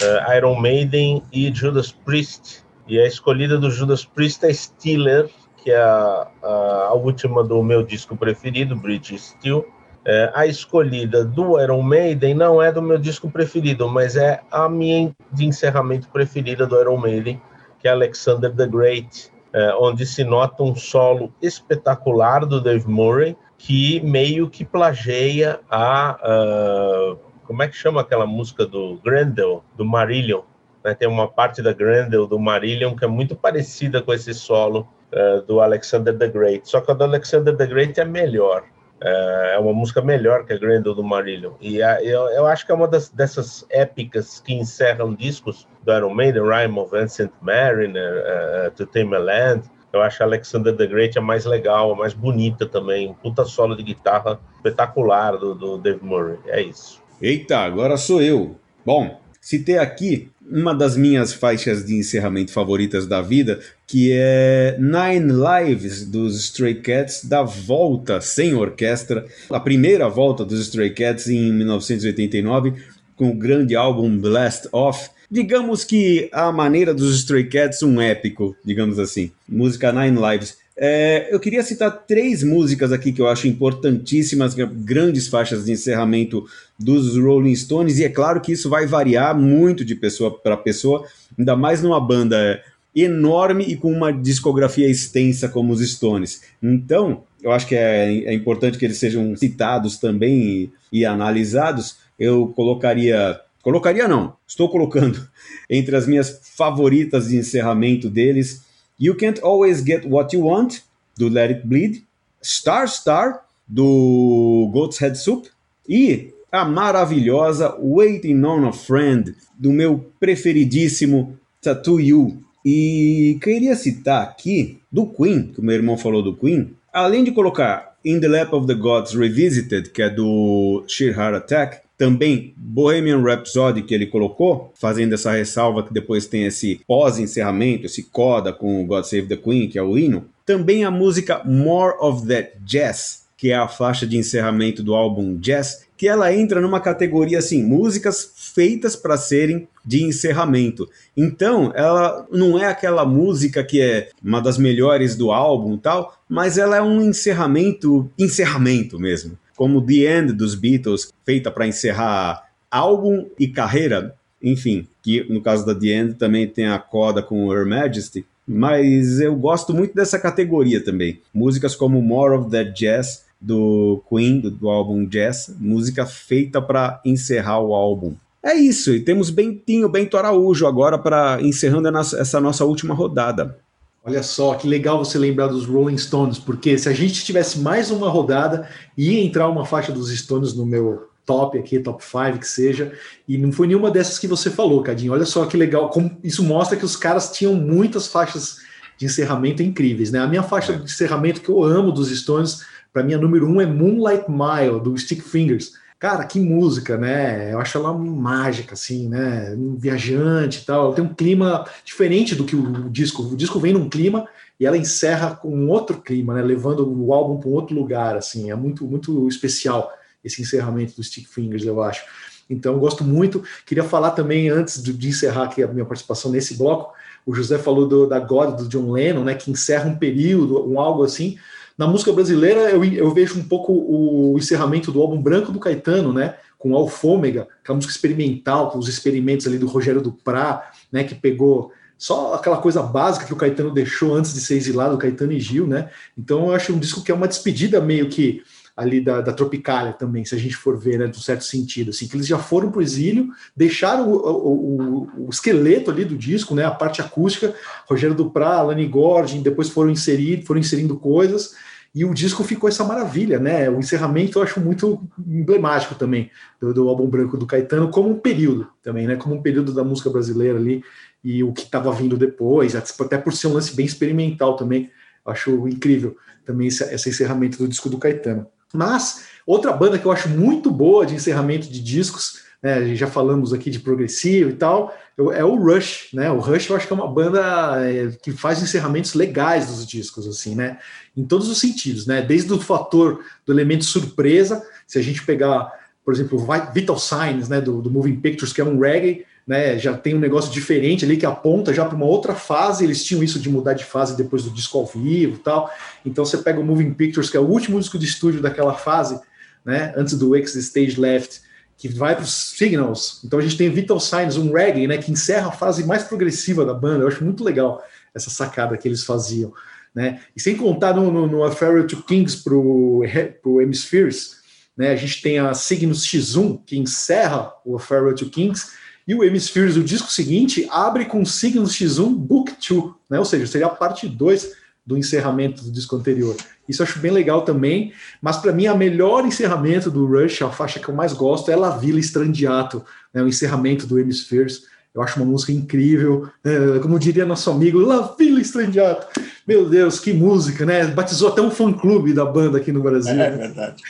uh, Iron Maiden e Judas Priest. E a escolhida do Judas Priest é Steeler, que é a, a, a última do meu disco preferido, Bridge Steel. É, a escolhida do Iron Maiden não é do meu disco preferido, mas é a minha de encerramento preferida do Iron Maiden, que é Alexander the Great, é, onde se nota um solo espetacular do Dave Murray, que meio que plageia a. Uh, como é que chama aquela música do Grendel, do Marillion? Né? Tem uma parte da Grendel, do Marillion, que é muito parecida com esse solo uh, do Alexander the Great. Só que a do Alexander the Great é melhor. Uh, é uma música melhor que a Grendel do Marillion. E uh, eu, eu, acho que é uma das, dessas épicas que encerram discos do Iron Maiden, Rhyme of Ancient Mariner, uh, To Tame a Land, eu acho a Alexander the Great a mais legal, a mais bonita também. Puta solo de guitarra espetacular do, do Dave Murray. É isso. Eita, agora sou eu. Bom, citei aqui uma das minhas faixas de encerramento favoritas da vida, que é Nine Lives dos Stray Cats, da volta sem orquestra, a primeira volta dos Stray Cats em 1989, com o grande álbum Blast Off, Digamos que a maneira dos Stray Cats, um épico, digamos assim. Música Nine Lives. É, eu queria citar três músicas aqui que eu acho importantíssimas, grandes faixas de encerramento dos Rolling Stones, e é claro que isso vai variar muito de pessoa para pessoa, ainda mais numa banda enorme e com uma discografia extensa como os Stones. Então, eu acho que é, é importante que eles sejam citados também e, e analisados. Eu colocaria Colocaria não, estou colocando entre as minhas favoritas de encerramento deles. You Can't Always Get What You Want, do Let It Bleed. Star Star, do Goat's Head Soup. E a maravilhosa Waiting on a Friend, do meu preferidíssimo Tattoo You. E queria citar aqui do Queen, que o meu irmão falou do Queen, além de colocar In the Lap of the Gods Revisited, que é do Sheer Heart Attack, também Bohemian Rhapsody que ele colocou, fazendo essa ressalva que depois tem esse pós-encerramento, esse coda com God Save the Queen, que é o hino. Também a música More of That Jazz, que é a faixa de encerramento do álbum Jazz, que ela entra numa categoria assim, músicas feitas para serem de encerramento. Então, ela não é aquela música que é uma das melhores do álbum, tal, mas ela é um encerramento, encerramento mesmo como The End dos Beatles, feita para encerrar álbum e carreira, enfim, que no caso da The End também tem a coda com Her Majesty, mas eu gosto muito dessa categoria também. Músicas como More of That Jazz do Queen, do, do álbum Jazz, música feita para encerrar o álbum. É isso, e temos Bentinho, Bento Araújo agora para encerrando essa nossa última rodada. Olha só, que legal você lembrar dos Rolling Stones, porque se a gente tivesse mais uma rodada, ia entrar uma faixa dos Stones no meu top aqui, top 5 que seja, e não foi nenhuma dessas que você falou, Cadinho. Olha só que legal, como isso mostra que os caras tinham muitas faixas de encerramento incríveis, né? A minha faixa de encerramento que eu amo dos Stones, para mim a número um é Moonlight Mile, do Stick Fingers Cara, que música, né? Eu acho ela mágica, assim, né? Um viajante e tal. Tem um clima diferente do que o disco. O disco vem num clima e ela encerra com um outro clima, né? Levando o álbum para um outro lugar, assim. É muito, muito especial esse encerramento do Stick Fingers, eu acho. Então, gosto muito. Queria falar também, antes de encerrar aqui a minha participação nesse bloco, o José falou do, da God, do John Lennon, né? Que encerra um período, um algo assim. Na música brasileira, eu, eu vejo um pouco o encerramento do álbum Branco do Caetano, né? com Alfômega, que uma música experimental, com os experimentos ali do Rogério Duprá, né, que pegou só aquela coisa básica que o Caetano deixou antes de ser exilado, o Caetano e Gil, né? Então eu acho um disco que é uma despedida meio que ali da, da Tropicália também, se a gente for ver, né, de um certo sentido, assim, que eles já foram para o exílio, deixaram o, o, o, esqueleto ali do disco, né, a parte acústica, Rogério Duprá, Lani Gordon, depois foram inserindo, foram inserindo coisas, e o disco ficou essa maravilha, né? O encerramento eu acho muito emblemático também do, do álbum branco do Caetano, como um período também, né? Como um período da música brasileira ali e o que estava vindo depois, até por ser um lance bem experimental também. Acho incrível também esse, esse encerramento do disco do Caetano. Mas outra banda que eu acho muito boa de encerramento de discos, né, já falamos aqui de progressivo e tal, é o Rush, né? O Rush eu acho que é uma banda é, que faz encerramentos legais dos discos, assim, né? Em todos os sentidos, né? Desde o fator do elemento surpresa, se a gente pegar, por exemplo, Vital Signs, né, do, do Moving Pictures, que é um reggae, né, já tem um negócio diferente ali que aponta já para uma outra fase. Eles tinham isso de mudar de fase depois do disco ao vivo, tal. Então você pega o Moving Pictures, que é o último disco de estúdio daquela fase, né, antes do X Stage Left, que vai para os Signals. Então a gente tem Vital Signs, um reggae, né, que encerra a fase mais progressiva da banda. Eu acho muito legal essa sacada que eles faziam, né? E sem contar no, no, no A Farewell to Kings para o Hemispheres, né? A gente tem a Signos X1 que encerra o A Farewell to Kings e o Hemispheres, o disco seguinte, abre com Signos X1 Book 2, né? ou seja, seria a parte 2 do encerramento do disco anterior. Isso acho bem legal também, mas para mim a melhor encerramento do Rush, a faixa que eu mais gosto, é La Villa Strandiato, né? o encerramento do Hemispheres. Eu acho uma música incrível, né? como diria nosso amigo, La Villa Strandiato. Meu Deus, que música, né? Batizou até um fã-clube da banda aqui no Brasil. É, é verdade.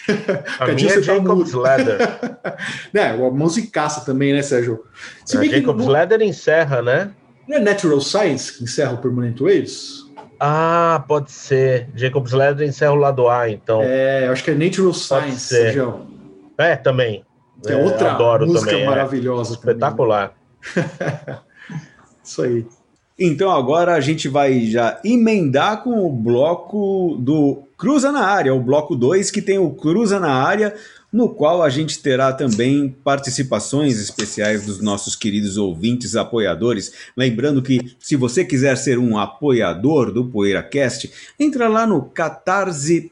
A minha é Jacob's tá Ladder. né, uma musicaça também, né, Sérgio? Se é, Jacob's no... Ladder encerra, né? Não é Natural Science que encerra o Permanent Waves? Ah, pode ser. Jacob's Ladder encerra o lado A, então. É, acho que é Natural Science, Sérgio. É, também. Que é, outra adoro música também, é. maravilhosa. É. Espetacular. Isso aí. Então agora a gente vai já emendar com o bloco do Cruza na Área, o bloco 2 que tem o Cruza na Área, no qual a gente terá também participações especiais dos nossos queridos ouvintes apoiadores. Lembrando que se você quiser ser um apoiador do PoeiraCast, entra lá no catarse.me,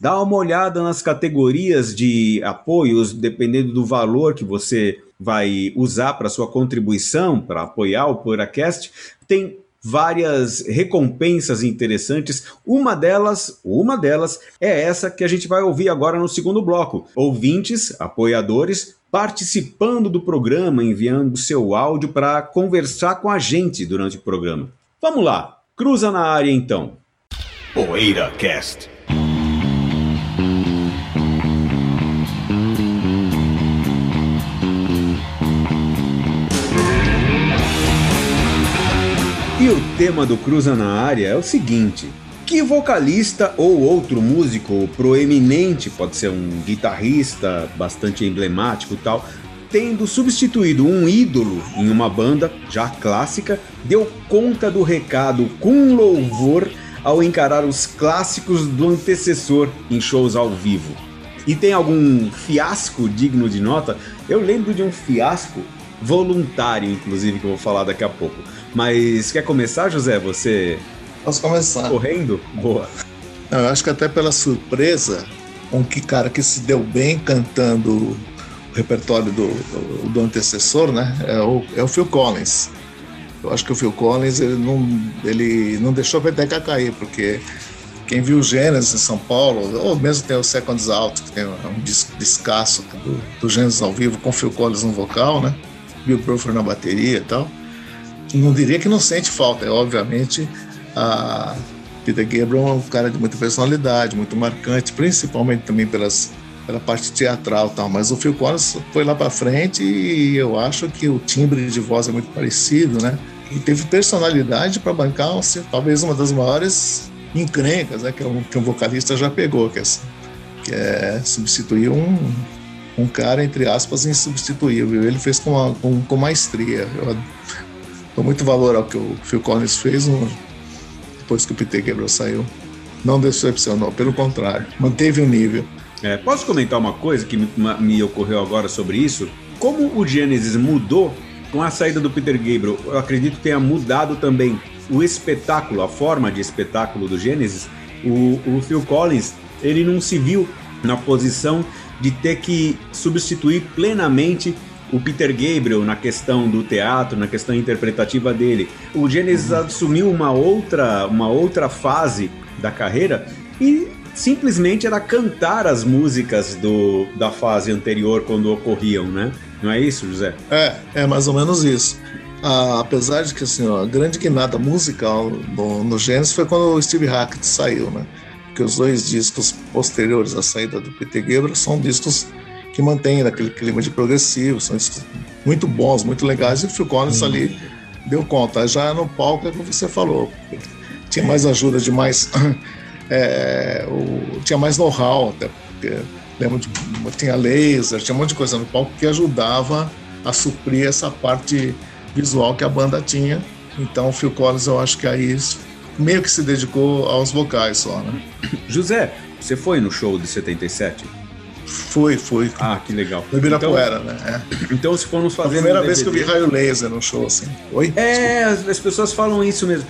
dá uma olhada nas categorias de apoios, dependendo do valor que você vai usar para sua contribuição, para apoiar o PoeiraCast, tem várias recompensas interessantes. Uma delas, uma delas é essa que a gente vai ouvir agora no segundo bloco. Ouvintes, apoiadores, participando do programa, enviando seu áudio para conversar com a gente durante o programa. Vamos lá, cruza na área então. PoeiraCast. E tema do Cruza na Área é o seguinte: que vocalista ou outro músico proeminente, pode ser um guitarrista bastante emblemático tal, tendo substituído um ídolo em uma banda já clássica, deu conta do recado com louvor ao encarar os clássicos do antecessor em shows ao vivo. E tem algum fiasco digno de nota? Eu lembro de um fiasco voluntário, inclusive, que eu vou falar daqui a pouco. Mas quer começar, José? Você. Posso começar. Correndo? Boa. Não, eu acho que até pela surpresa, um que cara que se deu bem cantando o repertório do, do, do antecessor, né? É o, é o Phil Collins. Eu acho que o Phil Collins ele não, ele não deixou a peteca cair, porque quem viu o Gênesis em São Paulo, ou mesmo tem o Seconds Out, que tem um disco descasso do, do Gênesis ao vivo com Phil Collins no vocal, né? Bill Bruford na bateria e tal não diria que não sente falta, é obviamente a Peter Gabriel é um cara de muita personalidade, muito marcante, principalmente também pelas, pela parte teatral tal, mas o Phil Collins foi lá para frente e eu acho que o timbre de voz é muito parecido, né? E teve personalidade para bancar assim, talvez uma das maiores encrencas né, que, um, que um vocalista já pegou, que é, que é substituir um, um cara, entre aspas, insubstituível. Ele fez com, uma, com, com maestria. Eu dou muito valor ao que o Phil Collins fez no, depois que o Peter Gabriel saiu. Não decepcionou, pelo contrário, manteve o nível. É, posso comentar uma coisa que me, me, ocorreu agora sobre isso? Como o Genesis mudou com a saída do Peter Gabriel, eu acredito que tenha mudado também o espetáculo, a forma de espetáculo do Genesis. O, o Phil Collins, ele não se viu na posição de ter que substituir plenamente o Peter Gabriel na questão do teatro, na questão interpretativa dele. O Genesis uhum. assumiu uma outra, uma outra fase da carreira e simplesmente era cantar as músicas do, da fase anterior quando ocorriam, né? Não é isso, José? É, é mais ou menos isso. Ah, apesar de que assim, ó, a grande guinada musical no, no Genesis foi quando o Steve Hackett saiu, né? Porque os dois discos posteriores à saída do Peter Gabriel são discos que mantêm aquele clima de progressivo, são muito bons, muito legais, e o Phil Collins hum. ali deu conta. Já no palco é como você falou, tinha mais ajuda de mais é, o, tinha mais know-how, até porque lembro de, tinha laser, tinha um monte de coisa no palco que ajudava a suprir essa parte visual que a banda tinha. Então o Phil Collins eu acho que aí meio que se dedicou aos vocais só, né? José, você foi no show de 77? Fui, fui. Ah, que legal. No Ibirapuera, então, né? É. Então se formos fazer. a primeira vez que eu vi raio laser no show, assim. Oi? É, Desculpa. as pessoas falam isso mesmo.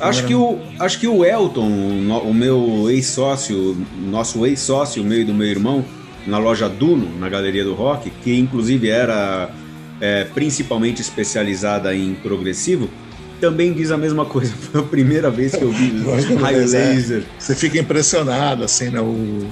Acho que, o, acho que o Elton, o meu ex-sócio, nosso ex-sócio, meio do meu irmão, na loja Duno, na Galeria do Rock, que inclusive era é, principalmente especializada em progressivo, também diz a mesma coisa. Foi a primeira vez que eu vi raio é. laser. Você fica impressionado, assim, né? O,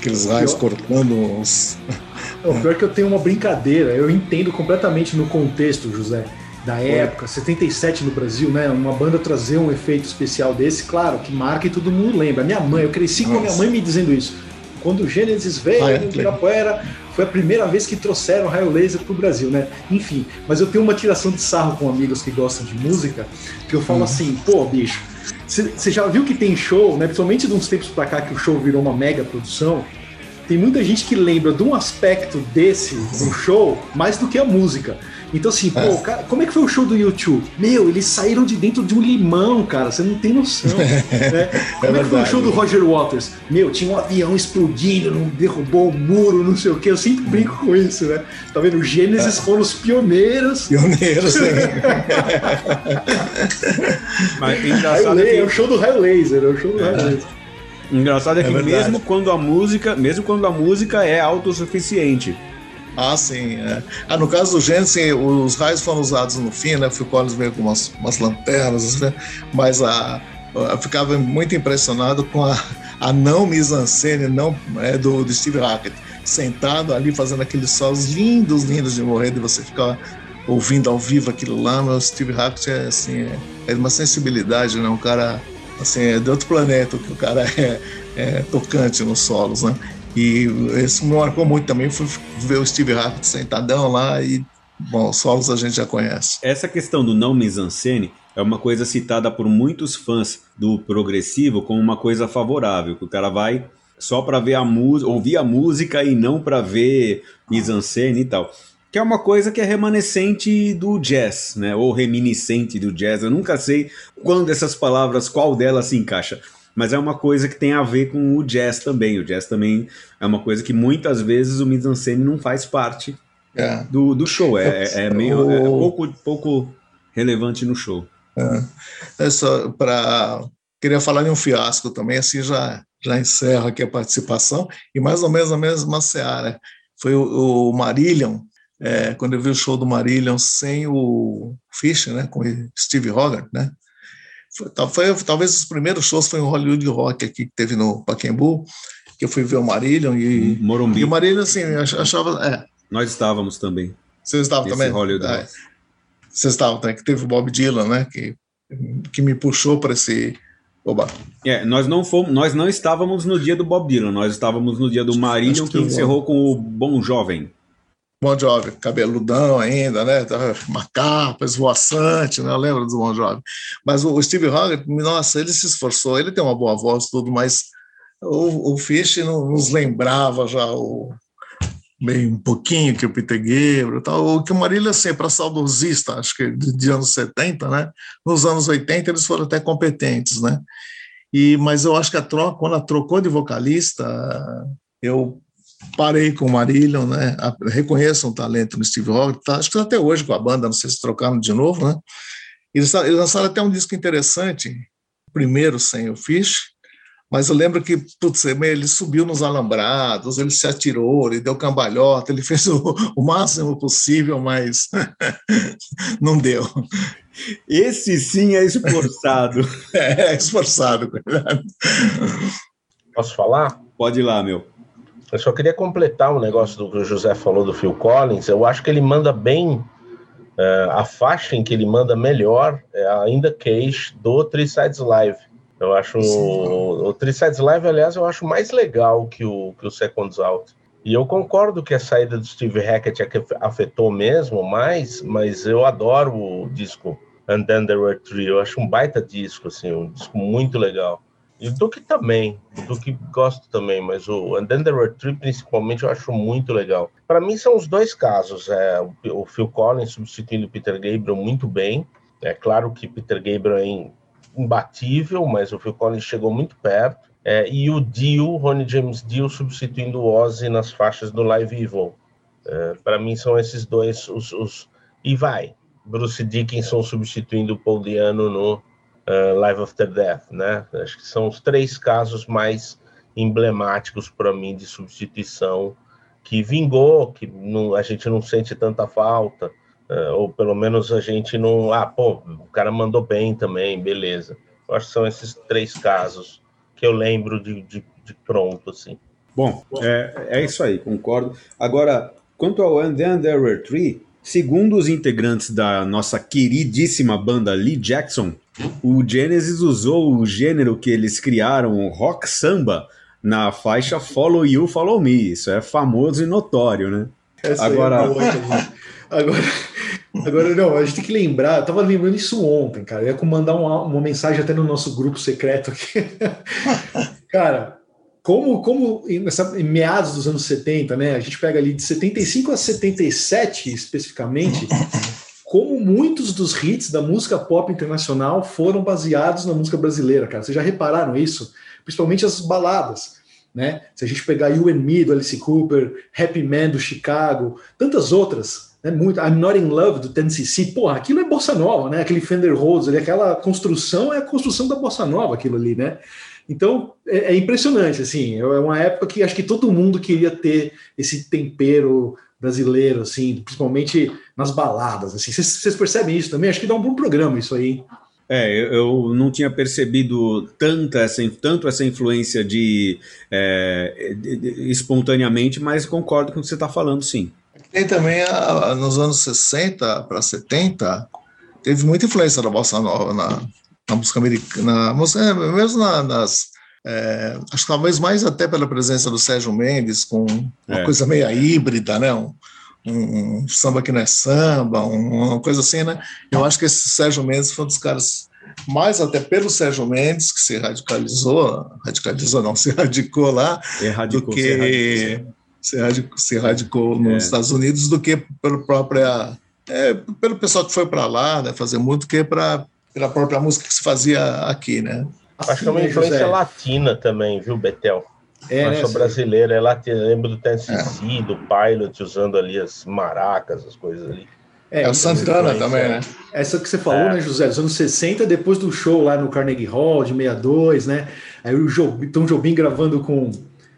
aqueles raios cortando os. O pior é que eu tenho uma brincadeira, eu entendo completamente no contexto, José da época, 77 no Brasil, né? Uma banda trazer um efeito especial desse, claro, que marca e todo mundo lembra. Minha mãe, eu cresci Nossa. com a minha mãe me dizendo isso. Quando o Gênesis veio ah, é? no Ibirapuera, foi a primeira vez que trouxeram raio laser pro Brasil, né? Enfim, mas eu tenho uma tiração de sarro com amigos que gostam de música, que eu falo hum. assim, pô, bicho, você já viu que tem show, né? Principalmente de uns tempos pra cá que o show virou uma mega produção. Tem muita gente que lembra de um aspecto desse do show mais do que a música. Então, assim, pô, é. cara, como é que foi o show do YouTube? Meu, eles saíram de dentro de um limão, cara, você não tem noção. né? Como é, é, que foi o show do Roger Waters? Meu, tinha um avião explodindo, não derrubou o muro, não sei o quê. Eu sempre brinco com isso, né? Tá vendo? O Gênesis é. foram os pioneiros. Pioneiros, sim. Mas engraçado é, que... é o show do é o show do é. Laser. Engraçado é que mesmo quando a música, mesmo quando a música é autossuficiente, ah, sim. É. Ah, no caso do Jensen, os raios foram usados no fim, né? O Phil Collins veio com umas, umas lanternas, assim, mas a, eu ficava muito impressionado com a, a não mise-en-scène não, é, do, do Steve Hackett, sentado ali fazendo aqueles solos lindos, lindos de morrer, de você ficar ouvindo ao vivo aquilo lá. Mas o Steve Hackett é, assim, é, é uma sensibilidade, né? Um cara assim, é de outro planeta, que o cara é, é tocante nos solos, né? E isso me marcou muito também, foi ver o Steve Harvey sentadão lá e, bom, os solos a gente já conhece. Essa questão do não mise-en-scène é uma coisa citada por muitos fãs do progressivo como uma coisa favorável, que o cara vai só para ver a música, ouvir a música e não para ver mise-en-scène e tal. Que é uma coisa que é remanescente do jazz, né? Ou reminiscente do jazz. Eu nunca sei quando essas palavras, qual delas se encaixa mas é uma coisa que tem a ver com o jazz também. O jazz também é uma coisa que muitas vezes o mise-en-scène não faz parte é. do, do show. É, é, é meio é pouco, pouco relevante no show. É, é só para queria falar de um fiasco também, assim já já encerro aqui a participação e mais ou menos a mesma seara. Foi o, o Marillion, é, quando eu vi o show do Marillion sem o Fischer, né, com o Steve Hogarth, né? Foi, foi, talvez os primeiros shows foi um Hollywood Rock aqui que teve no Pacaembu, que eu fui ver o Marillion e, Morumbi. e o Marillion assim, achava, é. Nós estávamos também. Vocês estavam também? Hollywood é. Rock. Vocês estavam também, que teve o Bob Dylan, né, que, que me puxou para esse Oba. É, nós não fomos, nós não estávamos no dia do Bob Dylan, nós estávamos no dia do Marillion que, que encerrou com o Bom Jovem. Bon Jovi, cabeludão ainda, né? Uma capa esvoaçante, né? Eu lembro do Bon Jovi. Mas o Steve Hogarth, nossa, ele se esforçou, ele tem uma boa voz tudo, mas o, o Fish não nos lembrava já o meio um pouquinho que o Peter Gabriel tal, o que o Marília assim, para saudosista, acho que de, de, anos 70, né? Nos anos 80 eles foram até competentes, né? E mas eu acho que a troca, quando ela trocou de vocalista, eu parei com o Marillion, né? Reconheço um talento no Steve Hogarth, tá, acho que até hoje com a banda, não sei se trocaram de novo, né? Eles, eles lançaram até um disco interessante, primeiro sem o Fish, mas eu lembro que putz, ele subiu nos alambrados, ele se atirou, ele deu cambalhota, ele fez o, o máximo possível, mas não deu. Esse sim é esforçado. é, é esforçado. Posso falar? Pode ir lá, meu. Eu só queria completar um negócio do que o José falou do Phil Collins. Eu acho que ele manda bem. Uh, a faixa em que ele manda melhor é ainda Cage do Three Sides Live. Eu acho o, o Three Sides Live, aliás, eu acho mais legal que o, que o Seconds Out. E eu concordo que a saída do Steve Hackett afetou mesmo, mas, mas eu adoro o disco And Then There Were Three. Eu acho um baita disco, assim, um disco muito legal. E o Duke também, o Duke gosto também, mas o And Then There Were Three, principalmente, eu acho muito legal. Para mim, são os dois casos. É, o Phil Collins substituindo Peter Gabriel muito bem. É claro que Peter Gabriel é imbatível, mas o Phil Collins chegou muito perto. É, e o Dio, Ronnie James Dio, substituindo o Ozzy nas faixas do Live Evil. É, Para mim, são esses dois os, os... E vai, Bruce Dickinson substituindo o Paul Diano no uh, Live After Death, né? Acho que são os três casos mais emblemáticos para mim de substituição que vingou, que não, a gente não sente tanta falta, uh, ou pelo menos a gente não. Ah, pô, o cara mandou bem também, beleza. Eu acho que são esses três casos que eu lembro de, de, de pronto, assim. Bom, é, é isso aí, concordo. Agora, quanto ao And Then There Were Three, segundo os integrantes da nossa queridíssima banda Lee Jackson, o Genesis usou o gênero que eles criaram, o rock samba, na faixa Follow You, Follow Me. Isso é famoso e notório, né? Essa agora... É agora, agora, não, a gente tem que lembrar, eu tava lembrando isso ontem, cara. Eu ia mandar uma, uma mensagem até no nosso grupo secreto aqui. cara, como, como nessa, em meados dos anos 70, né? A gente pega ali de 75 a 77 especificamente como muitos dos hits da música pop internacional foram baseados na música brasileira, cara. Vocês já repararam isso? Principalmente as baladas, né? Se a gente pegar You and Me, do Alice Cooper, Happy Man, do Chicago, tantas outras, né? Muito, I'm Not In Love, do Tennessee, porra, aquilo é bossa nova, né? Aquele Fender Rhodes ali, aquela construção é a construção da bossa nova, aquilo ali, né? Então, é, é impressionante, assim, é uma época que acho que todo mundo queria ter esse tempero brasileiro, assim, principalmente nas baladas. Assim. Vocês, percebem isso também? Acho que dá um bom programa isso aí. É, eu não tinha percebido tanta essa, tanto essa influência de, é, de, de espontaneamente, mas concordo com o que você está falando, sim. Tem também, a, nos anos 60 para 70, teve muita influência da bossa nova na, na música americana, na, é, mesmo na, nas é, acho que talvez mais até pela presença do Sérgio Mendes, com uma é. coisa meio híbrida, né? Um, um, samba que não é samba, uma coisa assim, né? Eu acho que esse Sérgio Mendes foi um dos caras, mais até pelo Sérgio Mendes, que se radicalizou, radicalizou não, se radicou lá, Erradicou, do que se radicou, se radicou nos é. Estados Unidos, do que pelo própria, é, pelo pessoal que foi para lá, né, fazer muito, que para pela própria música que se fazia aqui, né? Acho que é uma influência José. latina também, viu, Betel? É, Não né, sou brasileira, é latina. Eu lembro do Tennessee, é. do Pilot, usando ali as maracas, as coisas ali. É, é o Santana também, né? Essa que você falou, é. né, José? Dos anos 60, depois do show lá no Carnegie Hall, de 62, né? Aí o Jobim, Tom Jobim gravando com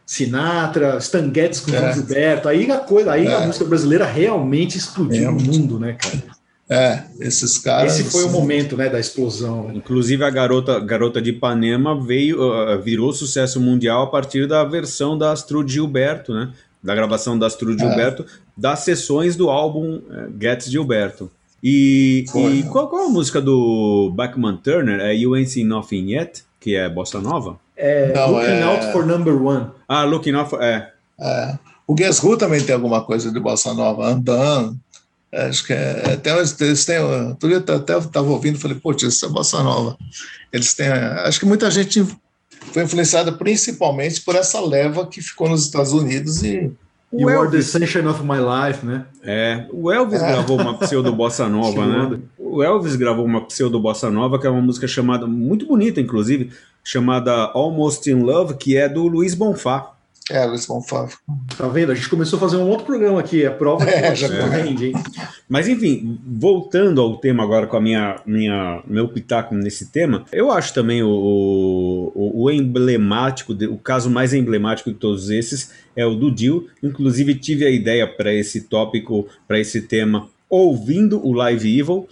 Sinatra, Stan Getz com é. João Gilberto. Aí a coisa, aí a é. música brasileira realmente explodiu no mundo, né, cara? É, esses caras. Esse foi o momento, né, da explosão. Inclusive a garota, garota de Ipanema veio, uh, virou sucesso mundial a partir da versão da Astrud Gilberto, né? Da gravação da Astrud é. Gilberto, das sessões do álbum uh, Gets Gilberto. E, e qual, qual, a música do Backman Turner? É You Ain't Seen Nothing Yet, que é bossa nova? É Não, Looking é... Out for Number One. Ah, Looking Out for. É. é. O Guess Who também tem alguma coisa de bossa nova, andando. Acho que é, até eles têm. Outro dia até estava ouvindo falei, pô, isso é bossa nova. Eles têm. Acho que muita gente foi influenciada principalmente por essa leva que ficou nos Estados Unidos e. You Elvis, are the sunshine of my life, né? É, o Elvis é. gravou uma pseudo bossa nova, né? O Elvis gravou uma pseudo bossa nova, que é uma música chamada, muito bonita, inclusive, chamada Almost in Love, que é do Luiz Bonfá. É, Luiz Bonfá. Tá vendo? A gente começou a fazer um outro programa aqui, é prova É, que já já rende, hein? Mas enfim, voltando ao tema agora com a minha, minha meu pitaco nesse tema, eu acho também o, o, o emblemático, o caso mais emblemático de todos esses é o do Dio. Inclusive tive a ideia para esse tópico, para esse tema, ouvindo o Live Evil.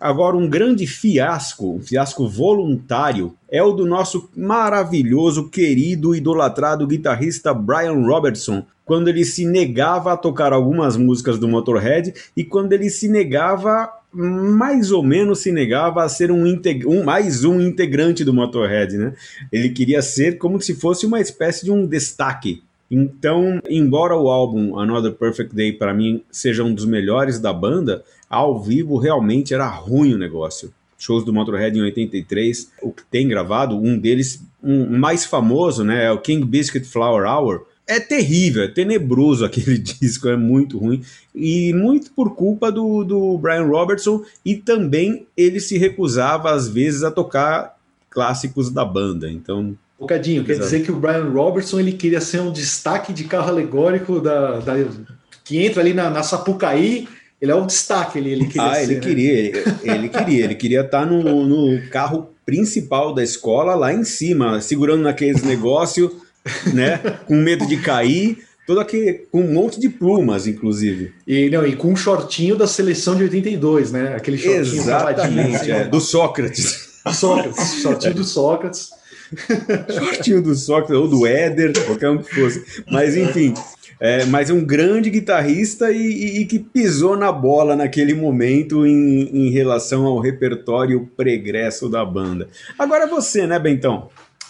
Agora, um grande fiasco, um fiasco voluntário, é o do nosso maravilhoso, querido, idolatrado guitarrista Brian Robertson, quando ele se negava a tocar algumas músicas do Motorhead e quando ele se negava, mais ou menos se negava a ser um, um- mais um integrante do Motorhead, né? Ele queria ser como se fosse uma espécie de um destaque. Então, embora o álbum Another Perfect Day para mim seja um dos melhores da banda, ao vivo realmente era ruim o negócio. Shows do Motorhead em 83, o que tem gravado, um deles, um mais famoso, né, é o King Biscuit Flower Hour. É terrível, é tenebroso aquele disco, é muito ruim. E muito por culpa do, do Brian Robertson, e também ele se recusava, às vezes, a tocar clássicos da banda. Então, Bocadinho, quer dizer que o Brian Robertson ele queria ser um destaque de carro alegórico da, da- que entra ali na, na Sapucaí, ele é o destaque, ele, ele queria ah, ser, ele né? queria, ele, ele queria, ele queria estar no, no carro principal da escola, lá em cima, segurando naqueles negócios, né? Com medo de cair, todo aquele. com um monte de plumas, inclusive. E, não, e com um shortinho da seleção de 82, né? Aquele shortinho Exatamente, é, assim, do Sócrates. Sócrates, shortinho do Sócrates. Shortinho do Sócrates ou do Éder, qualquer um que fosse. Mas enfim, é, mas um grande guitarrista e, e- e que pisou na bola naquele momento em, em relação ao repertório pregresso da banda. Agora você, né, Bentão?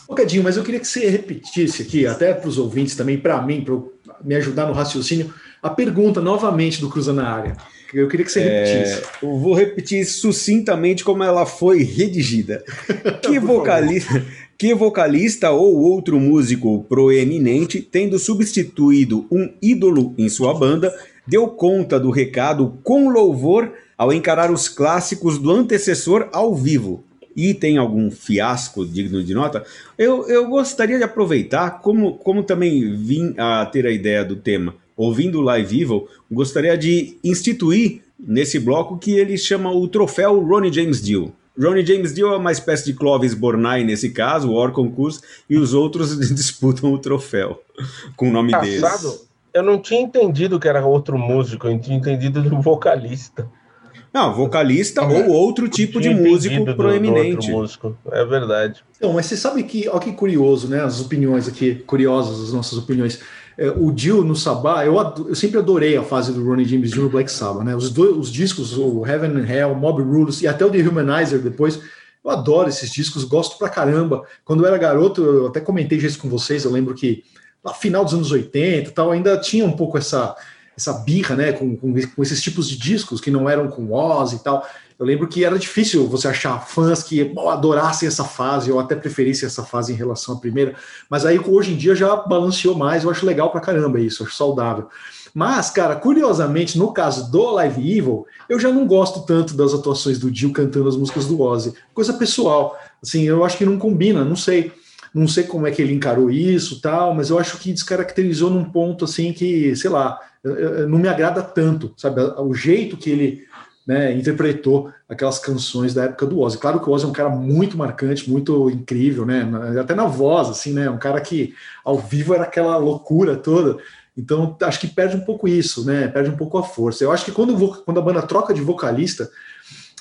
Bocadinho, mas eu queria que você repetisse aqui, até para os ouvintes também, para mim, para me ajudar no raciocínio, a pergunta novamente do Cruza na área. Eu queria que você repetisse. Eu vou repetir sucintamente como ela foi redigida. Que vocalista, que vocalista ou outro músico proeminente, tendo substituído um ídolo em sua banda, deu conta do recado com louvor ao encarar os clássicos do antecessor ao vivo. E tem algum fiasco digno de nota? Eu, eu gostaria de aproveitar, como, como também vim a ter a ideia do tema, ouvindo o Live Evil, gostaria de instituir nesse bloco que ele chama o troféu Ronnie James Dio. Ronnie James Dio é uma espécie de Clovis Bornai nesse caso, o Or Concurso, e os outros disputam o troféu com o nome deles. Eu não tinha entendido que era outro músico, eu tinha entendido do vocalista. Não, vocalista ou outro tipo de músico do- do proeminente. outro músico, é verdade. Então, mas você sabe que, olha que curioso, né? As opiniões aqui, curiosas as nossas opiniões. É, o Dio no Sabá, eu, eu sempre adorei a fase do Ronnie James Dio Black Sabbath, né? Os, dois, os discos, o Heaven and Hell, Mob Rules e até o The Humanizer depois, eu adoro esses discos, gosto pra caramba. Quando eu era garoto, eu até comentei isso com vocês, eu lembro que no final dos anos 80 e tal, ainda tinha um pouco essa, essa birra, né, com, com, com esses tipos de discos que não eram com Oz e tal. Eu lembro que era difícil você achar fãs que bom, adorassem essa fase, ou até preferissem essa fase em relação à primeira, mas aí hoje em dia já balanceou mais, eu acho legal pra caramba isso, acho saudável. Mas, cara, curiosamente, no caso do Live Evil, eu já não gosto tanto das atuações do Dio cantando as músicas do Ozzy. Coisa pessoal. Assim, eu acho que não combina, não sei. Não sei como é que ele encarou isso tal, mas eu acho que descaracterizou num ponto assim que, sei lá, não me agrada tanto, sabe? O jeito que ele né, interpretou aquelas canções da época do Ozzy. Claro que o Ozzy é um cara muito marcante, muito incrível, né? Até na voz, assim, né? Um cara que ao vivo era aquela loucura toda. Então, acho que perde um pouco isso, né? Perde um pouco a força. Eu acho que quando, quando a banda troca de vocalista,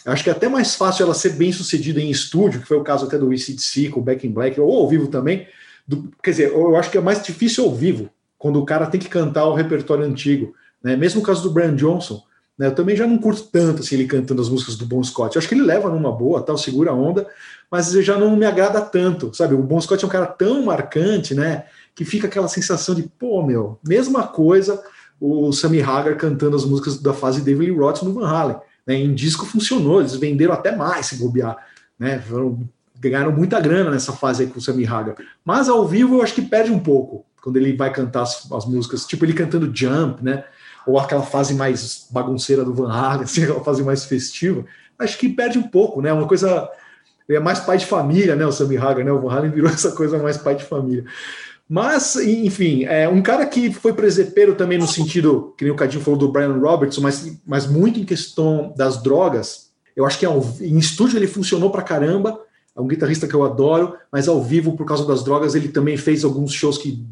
acho que é até mais fácil ela ser bem sucedida em estúdio, que foi o caso até do ECDC com o Back in Black, ou ao vivo também. do- quer dizer, eu acho que é mais difícil ao vivo, quando o cara tem que cantar o repertório antigo. Né? Mesmo o caso do Brian Johnson, né? eu também já não curto tanto assim, ele cantando as músicas do Bon Scott. Eu acho que ele leva numa boa, tal, segura a onda, mas já não me agrada tanto, sabe? O Bon Scott é um cara tão marcante, né? Que fica aquela sensação de, pô, meu, mesma coisa o Sammy Hagar cantando as músicas da fase David Lee Roth no Van Halen. Né? Em disco funcionou, eles venderam até mais se bobear, né? Ganharam muita grana nessa fase aí com o Sammy Hagar. Mas ao vivo eu acho que perde um pouco quando ele vai cantar as, as músicas, tipo ele cantando Jump, né? Ou aquela fase mais bagunceira do Van Halen, assim, aquela fase mais festiva. Acho que perde um pouco, né? Uma coisa ele é mais pai de família, né? O Sammy Hagar, né? O Van Halen virou essa coisa mais pai de família. Mas, enfim, é um cara que foi presepeiro também no sentido, que nem o Cadinho falou do Brian Robertson, mas, mas muito em questão das drogas. Eu acho que ao, em estúdio ele funcionou pra caramba, é um guitarrista que eu adoro, mas ao vivo, por causa das drogas, ele também fez alguns shows que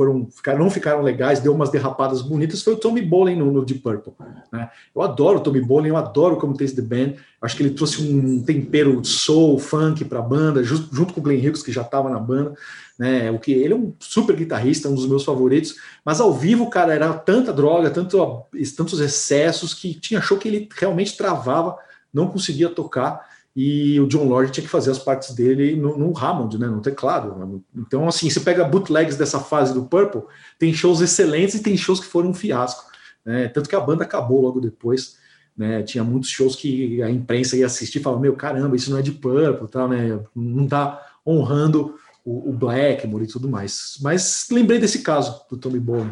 foram ficaram, não ficaram legais, deu umas derrapadas bonitas, foi o Tommy Bolin no, no Deep Purple. Né? Eu adoro o Tommy Bolin, eu adoro como Taste the Band, acho que ele trouxe um tempero soul, funk para a banda, junto, com o Glenn Hughes, que já estava na banda. Né? O que ele é um super guitarrista, um dos meus favoritos, mas ao vivo, cara, era tanta droga, tanto, tantos excessos que tinha show que ele realmente travava, não conseguia tocar e o John Lord tinha que fazer as partes dele no, no, Hammond, né, no teclado. Então, assim, você pega bootlegs dessa fase do Purple, tem shows excelentes e tem shows que foram um fiasco. Né, tanto que a banda acabou logo depois. Né, tinha muitos shows que a imprensa ia assistir e falava: Meu, caramba, isso não é de Purple, tal, né, não está honrando o, o, Blackmore e tudo mais. Mas lembrei desse caso do Tommy Bowen.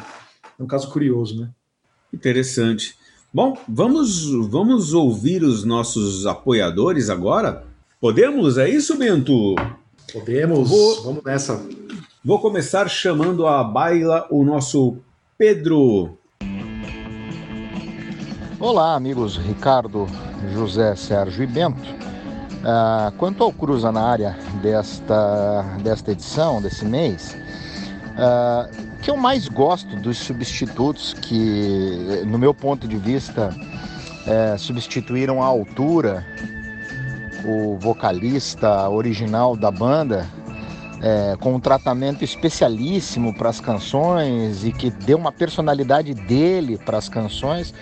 É um caso curioso, né? Interessante. Bom, vamos, vamos ouvir os nossos apoiadores agora? Podemos? É isso, Bento? Podemos, vou, vamos nessa. Vou começar chamando a baila o nosso Pedro. Olá, amigos Ricardo, José, Sérgio e Bento. Uh, quanto ao Cruza na área desta, desta edição, desse mês, uh, que eu mais gosto dos substitutos que, no meu ponto de vista, é, substituíram à altura o vocalista original da banda, é, com um tratamento especialíssimo para as canções e que deu uma personalidade dele para as canções,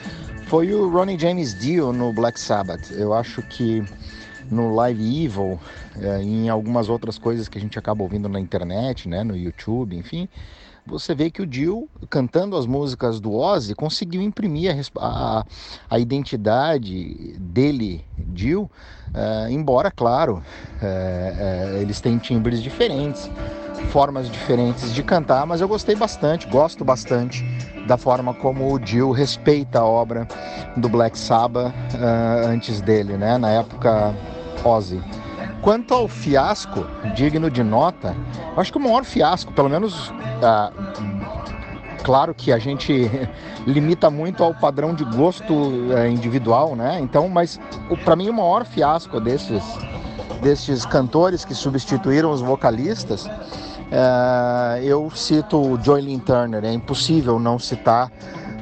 foi o Ronnie James Dio no Black Sabbath. Eu acho que no Live Evil é, em algumas outras coisas que a gente acaba ouvindo na internet, né, no YouTube, enfim, você vê que o Dio, cantando as músicas do Ozzy, conseguiu imprimir a, a, a identidade dele, Dio, uh, embora, claro, uh, uh, eles têm timbres diferentes, formas diferentes de cantar, mas eu gostei bastante, gosto bastante da forma como o Dio respeita a obra do Black Sabbath antes dele, né, na época Ozzy. Quanto ao fiasco digno de nota, acho que o maior fiasco, pelo menos, ah, claro que a gente limita muito ao padrão de gosto eh, individual, né? Então, mas para mim o maior fiasco desses desses cantores que substituíram os vocalistas, eh, eu cito o Joylin Turner. É impossível não citar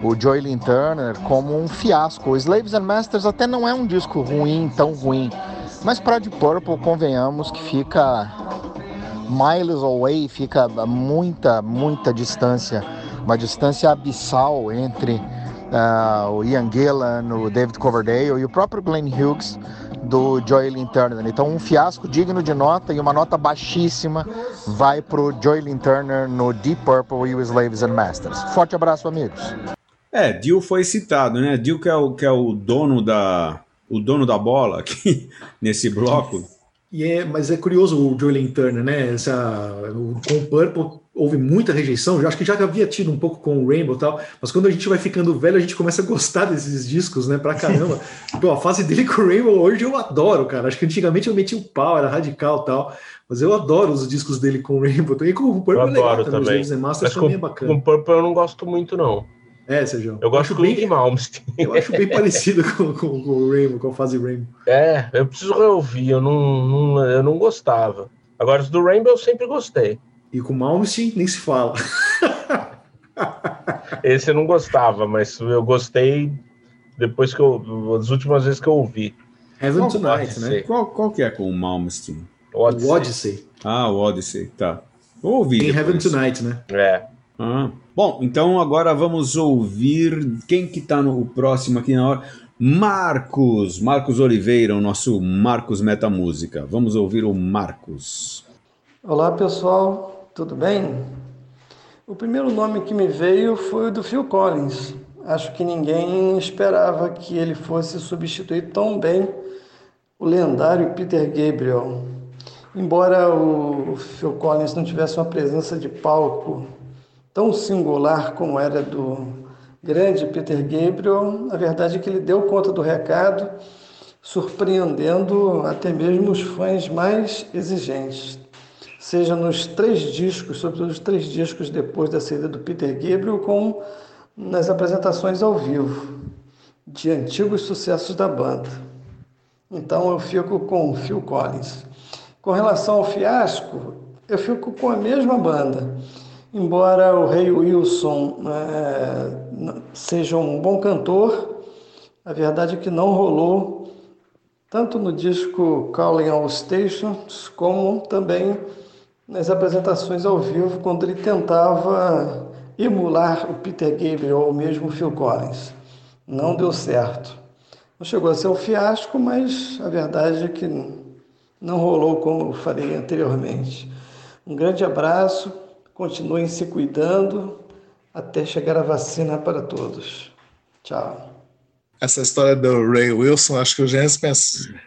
o Joylin Turner como um fiasco. O Slaves and Masters até não é um disco ruim, tão ruim mas para Deep Purple, convenhamos que fica miles away, fica muita, muita distância, uma distância abissal entre uh, o Ian Gillan, o David Coverdale e o próprio Glenn Hughes do Joylin Turner. Então, um fiasco digno de nota e uma nota baixíssima vai para o Joylin Turner no Deep Purple e o Slaves and Masters. Forte abraço, amigos. É, Dio foi citado, né? Dio que é o, que é o dono da, o dono da bola aqui nesse bloco. E é, mas é curioso o Julian Turner, né? Essa, o, com o Purple houve muita rejeição. Eu acho que já havia tido um pouco com o Rainbow e tal, mas quando a gente vai ficando velho, a gente começa a gostar desses discos, né? Pra caramba. Pô, a fase dele com o Rainbow hoje eu adoro, cara. Acho que antigamente eu metia o pau, era radical e tal. Mas eu adoro os discos dele com o Rainbow. E com o Purple eu é legal também. Os Masters também com, é bacana. Com o Purple eu não gosto muito, não. É, Sérgio. Eu gosto bem de Malmsteen. Eu acho bem parecido com, com, com, o Rainbow, com a fase Rainbow. É, eu preciso reouvir, eu não, não, eu não gostava. Agora, os do Rainbow eu sempre gostei. E com Malmsteen nem se fala. Esse eu não gostava, mas eu gostei depois que eu. as últimas vezes que eu ouvi. Heaven qual, Tonight, né? Qual, qual que é com o Malmsteen? Odyssey. O Odyssey. Ah, o Odyssey, tá. Vou ouvir. Em Heaven Tonight, né? É. Ah. Bom, então agora vamos ouvir quem que tá no próximo aqui na hora. Marcos, Marcos Oliveira, o nosso Marcos Metamúsica. Vamos ouvir o Marcos. Olá pessoal, tudo bem? O primeiro nome que me veio foi o do Phil Collins. Acho que ninguém esperava que ele fosse substituir tão bem o lendário Peter Gabriel. Embora o Phil Collins não tivesse uma presença de palco tão singular como era do grande Peter Gabriel, a verdade é que ele deu conta do recado, surpreendendo até mesmo os fãs mais exigentes. seja nos três discos, sobretudo os três discos depois da saída do Peter Gabriel, como nas apresentações ao vivo de antigos sucessos da banda. Então eu fico com Phil Collins. Com relação ao fiasco, eu fico com a mesma banda. Embora o Rei Wilson é, seja um bom cantor, a verdade é que não rolou tanto no disco Calling All Stations, como também nas apresentações ao vivo, quando ele tentava emular o Peter Gabriel ou mesmo o Phil Collins. Não deu certo. Não chegou a ser um fiasco, mas a verdade é que não rolou como eu falei anteriormente. Um grande abraço, continuem se cuidando até chegar a vacina para todos. Tchau. Essa história do Ray Wilson, acho que o Gênesis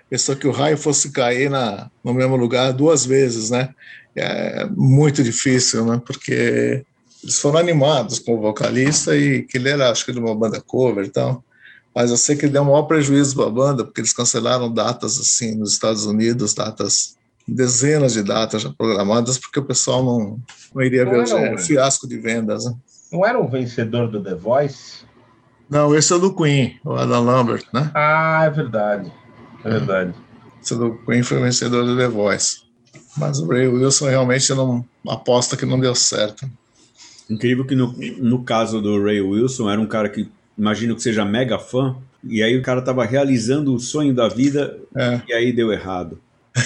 pensou, que o raio fosse cair na, no mesmo lugar duas vezes, né? É muito difícil, né? Porque eles foram animados com o vocalista e que ele era, acho que, de uma banda cover e tal. Mas eu sei que deu um maior prejuízo para a banda, porque eles cancelaram datas assim nos Estados Unidos, datas, dezenas de datas já programadas, porque o pessoal não, não iria não ver o um fiasco de vendas. Né? Não era um vencedor do The Voice? Não, esse é o do Queen, o Adam Lambert, né? Ah, é verdade. É verdade. Esse é do Queen foi o vencedor do The Voice. Mas o Ray Wilson realmente não aposta que não deu certo. Incrível que no, no caso do Ray Wilson era um cara que imagino que seja mega fã, e aí o cara tava realizando o sonho da vida é. e aí deu errado.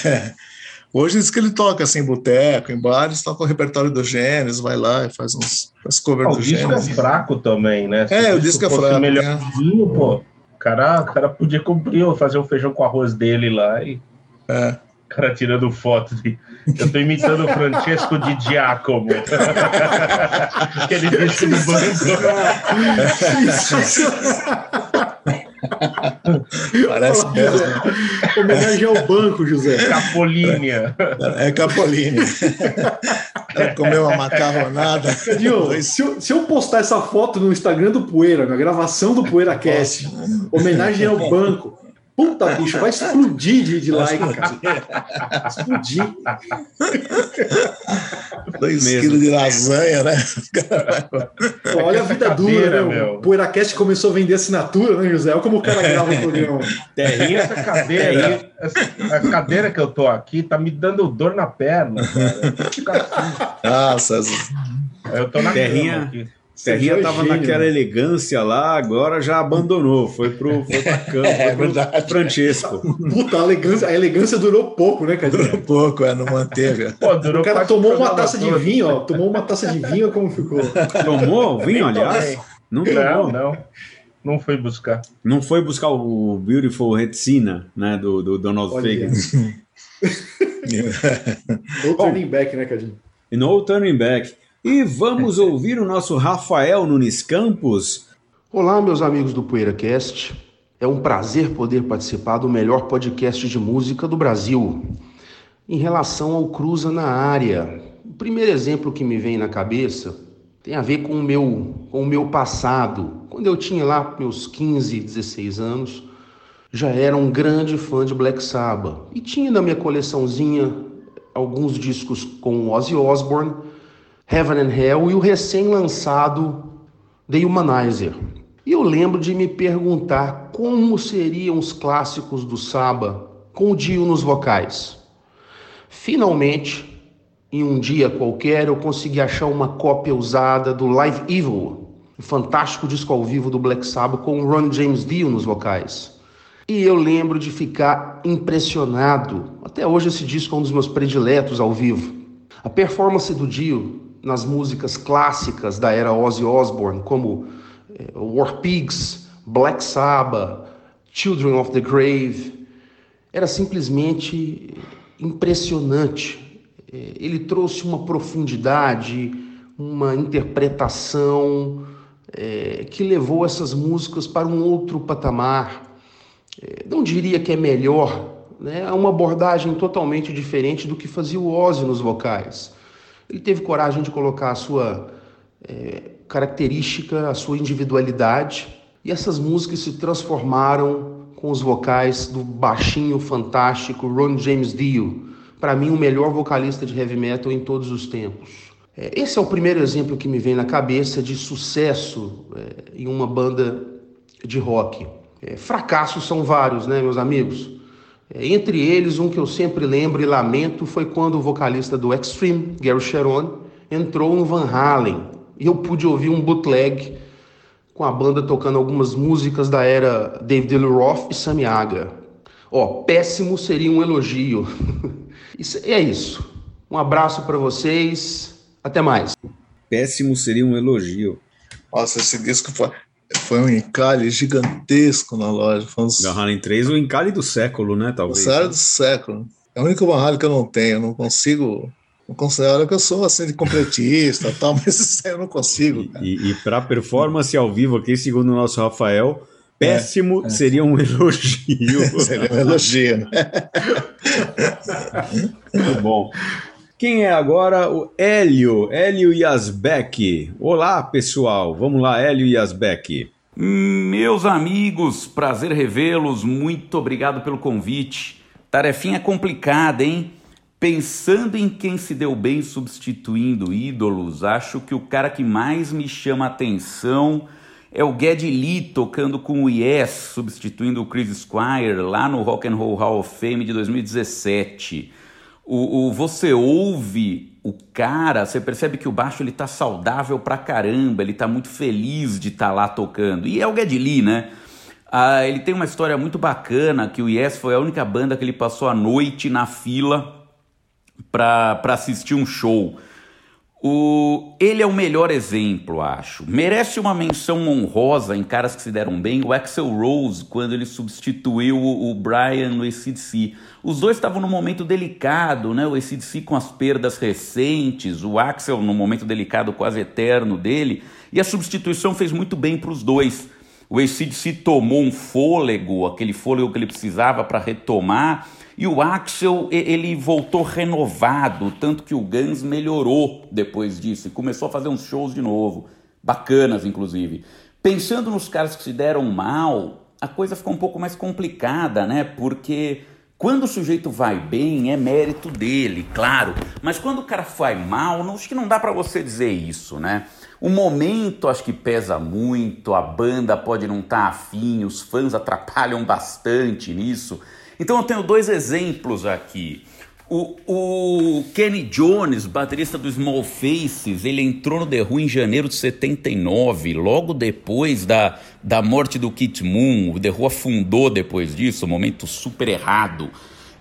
É. Hoje diz que ele toca assim, em boteco, em bares, toca o repertório do Gênesis, vai lá e faz uns faz cover ah, do Gênesis. O disco é fraco também, né? Se é, o disco é fraco. Melhorzinho, né? pô, o cara, o cara podia cumprir, fazer o feijão com arroz dele lá e. É cara tirando foto de. Eu tô imitando o Francesco de Giacomo. Aquele bicho do banco. Parece mesmo. Homenagem ao banco, José. Capolinia. É Capolinia. Ela comeu uma macarronada. Cadinho, se, eu, se eu postar essa foto no Instagram do Poeira, na gravação do Poeira Cast, homenagem ao banco, Puta, bicho, vai explodir de, de like, cara. Explodir. Dois quilos de lasanha, né? Olha a vida dura, né? O PoeiraCast começou a vender assinatura, né, José? Olha como o cara grava o programa. Terrinha, essa cadeira, essa, a cadeira que eu tô aqui tá me dando dor na perna, cara. Nossa. Eu tô na Terrinha. aqui. Serrinha estava naquela elegância lá, agora já abandonou, foi pro, foi pra campo, é, foi pro Francesco. Puta, a elegância, a elegância durou pouco, né, cara? Durou pouco, é, não manteve. Pô, o cara tomou uma taça de vinho, ó, tomou uma taça de vinho, como ficou? Tomou vinho, aliás? Não tomou. Não, não. Não foi buscar. Não foi buscar o Beautiful Retina, né, do, do Donald Fagan. no turning back, né, Cadinho? No turning back. E vamos ouvir o nosso Rafael Nunes Campos. Olá, meus amigos do PoeiraCast. É um prazer poder participar do melhor podcast de música do Brasil. Em relação ao Cruza na área, o primeiro exemplo que me vem na cabeça tem a ver com o meu, com o meu passado. Quando eu tinha lá meus 15, 16 anos, já era um grande fã de Black Sabbath e tinha na minha coleçãozinha alguns discos com Ozzy Osbourne Heaven and Hell e o recém-lançado The Humanizer. E eu lembro de me perguntar como seriam os clássicos do Saba com o Dio nos vocais. Finalmente, em um dia qualquer, eu consegui achar uma cópia usada do Live Evil, o fantástico disco ao vivo do Black Sabbath com o Ron James Dio nos vocais. E eu lembro de ficar impressionado. Até hoje esse disco é um dos meus prediletos ao vivo. A performance do Dio nas músicas clássicas da era Ozzy Osbourne, como eh, War Pigs, Black Sabbath, Children of the Grave, era simplesmente impressionante. Eh, ele trouxe uma profundidade, uma interpretação é, que levou essas músicas para um outro patamar. Não diria que é melhor, né? é uma abordagem totalmente diferente do que fazia o Ozzy nos vocais. Ele teve coragem de colocar a sua é, característica, a sua individualidade, e essas músicas se transformaram com os vocais do baixinho fantástico Ron James Dio, para mim, o melhor vocalista de heavy metal em todos os tempos. É, esse é o primeiro exemplo que me vem na cabeça de sucesso é, em uma banda de rock. É, fracassos são vários, né, meus amigos? É, entre eles, um que eu sempre lembro e lamento foi quando o vocalista do Extreme, Gary Sharon, entrou no Van Halen e eu pude ouvir um bootleg com a banda tocando algumas músicas da era David Lee Roth e Sammy Hagar. Ó, péssimo seria um elogio. isso, é isso. Um abraço para vocês. Até mais. Péssimo seria um elogio. Nossa, esse disco foi, foi um encalhe gigantesco na loja. Foi uns... Van Halen 3, o encalhe do século, né? Talvez. O do século. É o único Van Halen que eu não tenho. Eu não consigo não considero que eu sou assim de completista tal, mas isso aí eu não consigo. Cara. E, e para performance ao vivo aqui, segundo o nosso Rafael, péssimo é, é. seria um elogio. seria um elogio, né? Muito bom. Quem é agora o Hélio, Hélio Yasbeck. Olá, pessoal. Vamos lá, Hélio Yasbeck. Meus amigos, prazer revê-los. Muito obrigado pelo convite. Tarefinha complicada, hein? Pensando em quem se deu bem substituindo ídolos, acho que o cara que mais me chama atenção é o Geddy Lee tocando com o Yes, substituindo o Chris Squire lá no Rock and Roll Hall of Fame de 2017. O, o, você ouve o cara, você percebe que o baixo ele tá saudável pra caramba, ele tá muito feliz de estar tá lá tocando. E é o Geddy Lee, né? Ah, ele tem uma história muito bacana que o Yes foi a única banda que ele passou a noite na fila para assistir um show. O, ele é o melhor exemplo, acho. Merece uma menção honrosa em caras que se deram bem. O Axel Rose, quando ele substituiu o, o Brian no ACDC. Os dois estavam num momento delicado, né? O ACDC com as perdas recentes, o Axel num momento delicado quase eterno dele. E a substituição fez muito bem para os dois. O ACDC tomou um fôlego, aquele fôlego que ele precisava para retomar e o Axel, ele voltou renovado, tanto que o Guns melhorou depois disso e começou a fazer uns shows de novo, bacanas inclusive. Pensando nos caras que se deram mal, a coisa ficou um pouco mais complicada, né? Porque quando o sujeito vai bem, é mérito dele, claro. Mas quando o cara vai mal, não, acho que não dá para você dizer isso, né? O momento acho que pesa muito, a banda pode não estar tá afim, os fãs atrapalham bastante nisso. Então eu tenho dois exemplos aqui. O, o, Kenny Jones, baterista do Small Faces, ele entrou no The Who em janeiro de 79, logo depois da, da morte do Kit Moon. O The Who afundou depois disso, um momento super errado.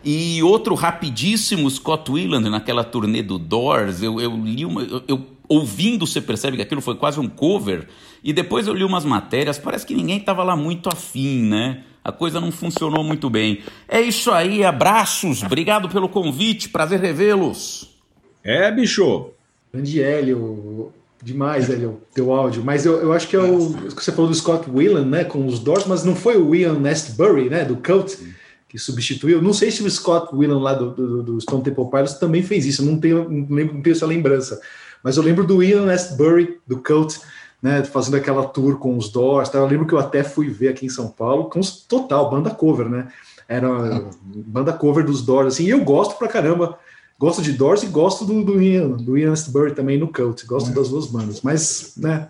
E outro rapidíssimo, Scott Weiland, naquela turnê do Doors, eu, eu li uma. Eu, eu, ouvindo, você percebe que aquilo foi quase um cover. E depois eu li umas matérias, parece que ninguém estava lá muito afim, né? A coisa não funcionou muito bem. É isso aí, abraços, obrigado pelo convite, prazer revê-los. É, bicho. Grande Hélio, demais, Hélio, teu áudio. Mas eu, eu acho que é o que você falou do Scott Whelan, né, com os Doors, mas não foi o Ian Nestbury, né, do Cult, que substituiu. Não sei se o Scott Whelan lá do, do, do Stone Temple Pilots também fez isso, não tenho, não, lembro, não tenho essa lembrança. Mas eu lembro do Ian Nestbury, do Cult, né, fazendo aquela tour com os Doors. Tá? Eu lembro que eu até fui ver aqui em São Paulo com os, total, banda cover, né? Era banda cover dos Doors, assim, e eu gosto pra caramba. Gosto de Doors e gosto do, do Ian, do Ian Astbury também no Cult. Gosto é. das duas bandas, mas, né?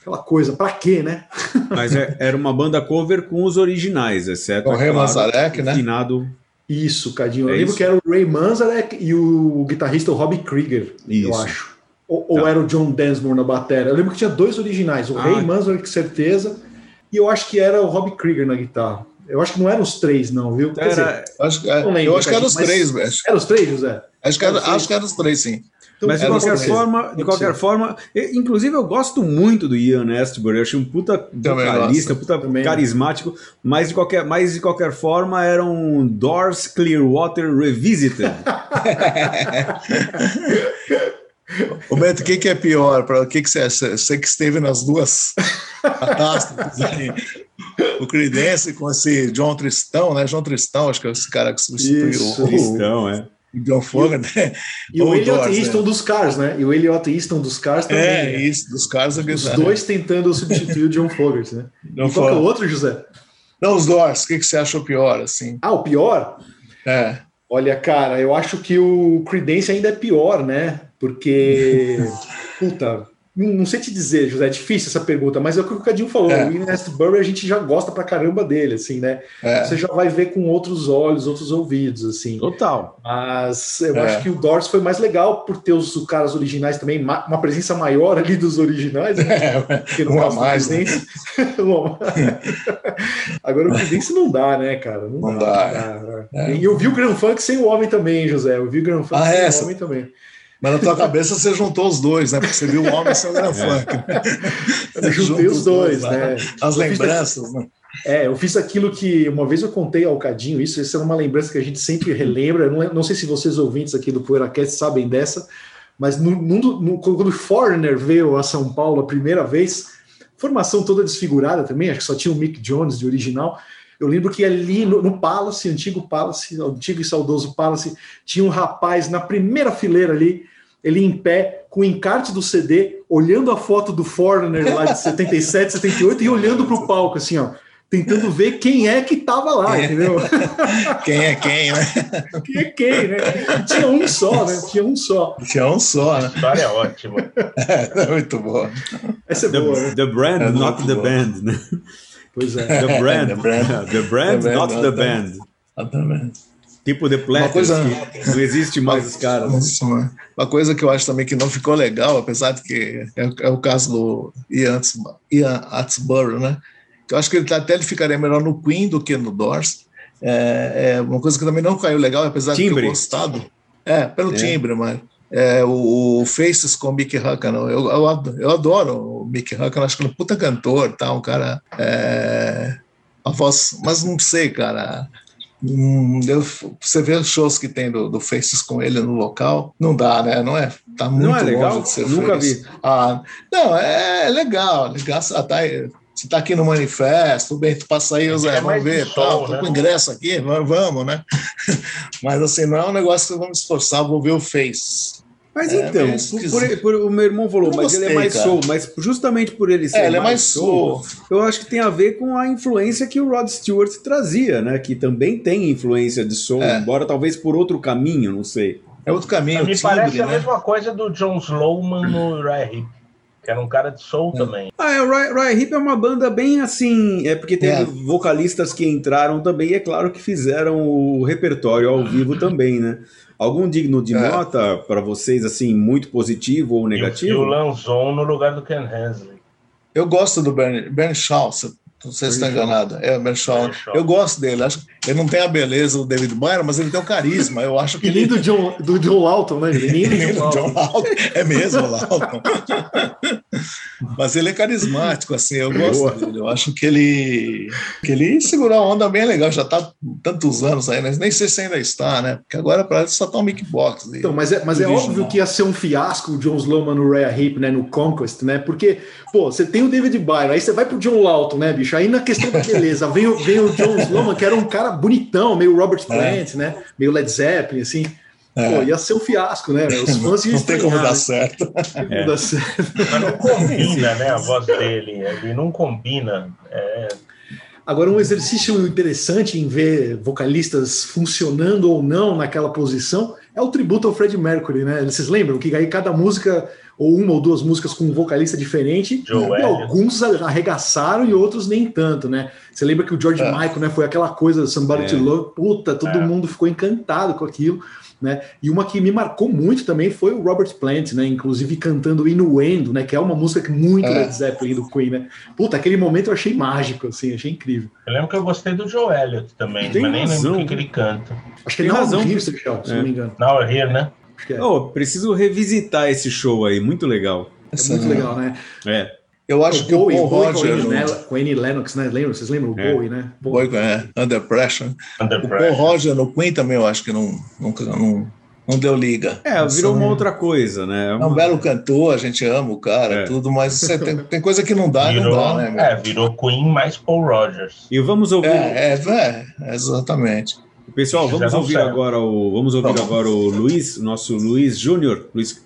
Aquela coisa, pra quê, né? Mas é, era uma banda cover com os originais, exceto. O Ray claro, Manzarek, né? Finado. Isso, Cadinho. Eu é lembro isso? que era o Ray Manzarek e o guitarrista Robbie Krieger, isso. eu acho. Ou, ou tá. era o John Densmore na bateria? Eu lembro que tinha dois originais, o ah. Ray Manzarek, com certeza, e eu acho que era o Rob Krieger na guitarra. Eu acho que não eram os três, não, viu? Quer era, dizer, acho, é, lembro, eu acho que eram os três, velho. Eram os três, José? Acho que era, acho que eram os três, sim. Então, mas de qualquer forma, de qualquer forma, inclusive eu gosto muito do Ian Astbury, eu achei um puta vocalista, puta Também. carismático, mas de qualquer, mas de qualquer forma era um Doors Clearwater Revisited. O Beto, o que, que é pior? Para o que, que você acha? Você que esteve nas duas catástrofes O Creedence com esse John Tristão, né? John Tristão, acho que é esse cara que substituiu Isso, o Tristão, é. John Fogerty. né? E o Elliot Easton né? dos Cars, né? E o Elliot Easton dos Cars também. É, né? isso, dos Cars. É os dois tentando substituir o John Fogerty, né? John e qual é o outro, José? Não, os Doors. O que, que você achou pior, assim? Ah, o pior? É. Olha, cara, eu acho que o Creedence ainda é pior, né? Porque, puta, não, não, sei te dizer, José, é difícil essa pergunta, mas é o que o Cadinho falou. É. O Ian Burry a gente já gosta pra caramba dele, assim, né? É. Você já vai ver com outros olhos, outros ouvidos, assim. Total. Mas eu é. acho que o Doors foi mais legal por ter os, os caras originais também, uma presença maior ali dos originais, né? É, uma mais, né? Agora o Creedence não dá, né, cara? Não, não dá. dá é. E eu vi o Grand Funk sem o homem também, José. Eu vi o Grand Funk ah, sem essa? o homem também. Mas na tua cabeça você juntou os dois, né? Porque você viu o homem sem o Grand Funk. Né? Eu juntei os dois, né? As lembranças, né? É, eu fiz aquilo que uma vez eu contei ao Cadinho, isso, isso é uma lembrança que a gente sempre relembra. Não, não sei se vocês ouvintes aqui do PoeiraCast sabem dessa, mas no, no, no, quando o Foreigner veio a São Paulo a primeira vez, formação toda desfigurada também, acho que só tinha o Mick Jones de original. Eu lembro que ali no, no Palace, antigo Palace, antigo e saudoso Palace, tinha um rapaz na primeira fileira ali, ele em pé, com o encarte do CD, olhando a foto do Foreigner lá de 77, 78 e olhando para o palco, assim, ó tentando ver quem é que tava lá, é. entendeu? Quem é quem, né? Quem é quem, né? Tinha um só, né? Tinha um só. Tinha um só, né? A história é ótima. É, muito boa. Essa é the, boa, né? The brand, é not the boa. band, né? Pois é. The brand, the brand, the brand, the not, the band. Not the band. Tipo The Platters, coisa... não existe mais os caras. Né? Uma coisa que eu acho também que não ficou legal, apesar de que é, é o caso do Ian, Ian Atsborough, né? Eu acho que ele até ele ficaria melhor no Queen do que no Doors. É, é uma coisa que também não caiu legal, apesar timbre. de ter gostado. É, pelo é. timbre, mas é, o, o, Faces com o Mick Huckman, eu, eu, eu, adoro o Mick Huckman, acho que ele é um puta cantor, tá? Um cara. É, a voz, mas não sei, cara. Hum, eu, você vê os shows que tem do, do, Faces com ele no local, não dá, né? Não é? Tá muito não é legal? longe de ser Nunca face. vi. Ah, não, é, é legal, legal. Tá, você está aqui no manifesto, bem, tu passa aí, Zé, é vamos ver, tá, né? com ingresso aqui, vamos, né? Mas assim, não é um negócio que vamos esforçar, vou ver o Face. Mas é, então, por, por, por, o meu irmão falou, mas gostei, ele é mais cara. soul, mas justamente por ele ser é, ele mais, é mais soul, soul, eu acho que tem a ver com a influência que o Rod Stewart trazia, né? Que também tem influência de soul, é. embora talvez por outro caminho, não sei. É outro caminho. Me timbre, parece né? a mesma coisa do John Slowman no Ray que era um cara de soul é. também. Ah, é, o Ryan Hip é uma banda bem assim, é porque teve é. vocalistas que entraram também, e é claro que fizeram o repertório ao vivo também, né? Algum digno de é. nota para vocês, assim, muito positivo ou negativo? E o Lanzon no lugar do Ken Hensley. Eu gosto do Ben, ben Shaw, não sei se está enganado. É o Mershon. Eu gosto dele. Acho que ele não tem a beleza do David Byron, mas ele tem o carisma. Eu acho que. E lindo do John, do John Lawton, né? Lindo, lindo John, Lawton. É mesmo, Lawton. mas ele é carismático, assim. Eu gosto Boa. dele. Eu acho que ele. que ele segurou a onda bem legal. Já está tantos anos aí, né? Nem sei se ainda está, né? Porque agora parece só tá um Mickey Box. Então, mas é, mas é óbvio que ia ser um fiasco o John Sloman no Rare Hip, né? No Conquest, né? Porque, pô, você tem o David Byron, aí você vai pro John Lawton, né, bicho? Aí na questão da beleza, vem, vem o John Sloman, que era um cara bonitão, meio Robert é. Plant, é. né? Meio Led Zeppelin, assim. É. Pô, ia ser um fiasco, né? Os fãs iam Não tem como dar certo. É. Dar certo. Mas não combina, né? A voz dele. Ele não combina. É... Agora, um exercício interessante em ver vocalistas funcionando ou não naquela posição é o tributo ao Fred Mercury, né? Vocês lembram que aí cada música ou uma ou duas músicas com um vocalista diferente, Joe e alguns arregaçaram e outros nem tanto, né? Você lembra que o George é. Michael, né, foi aquela coisa Somebody é. to Love, puta, todo é. mundo ficou encantado com aquilo, né? E uma que me marcou muito também foi o Robert Plant, né, inclusive cantando Inuendo, né, que é uma música que muito é. Led Zeppelin do Queen, né? Puta, aquele momento eu achei mágico, assim, achei incrível. Eu lembro que eu gostei do Joe Elliott também, Tem mas nem razão. lembro o que, que ele canta. Acho que ele é razão, Here, se não me engano. Now Here, né? É. Oh, preciso revisitar esse show aí, muito legal. É muito legal, né? É. Eu acho o que Bowie, o Paul Roger... Com, Annie, com Annie Lennox, né? Lembra? Vocês lembram? O é. Bowie, né? Bowie, é. Under Pressure. Under o Paul Roger no Queen também eu acho que não, nunca, não, não deu liga. É, virou uma outra coisa, né? É um belo cantor, a gente ama o cara, é. tudo, mas tem, tem, coisa que não dá, virou, não dá, né? Meu? É, virou Queen mais Paul Rogers. E vamos ouvir... É, é, é exatamente. Pessoal, vamos ouvir agora o vamos ouvir agora o Luiz, nosso Luiz Júnior, Luiz,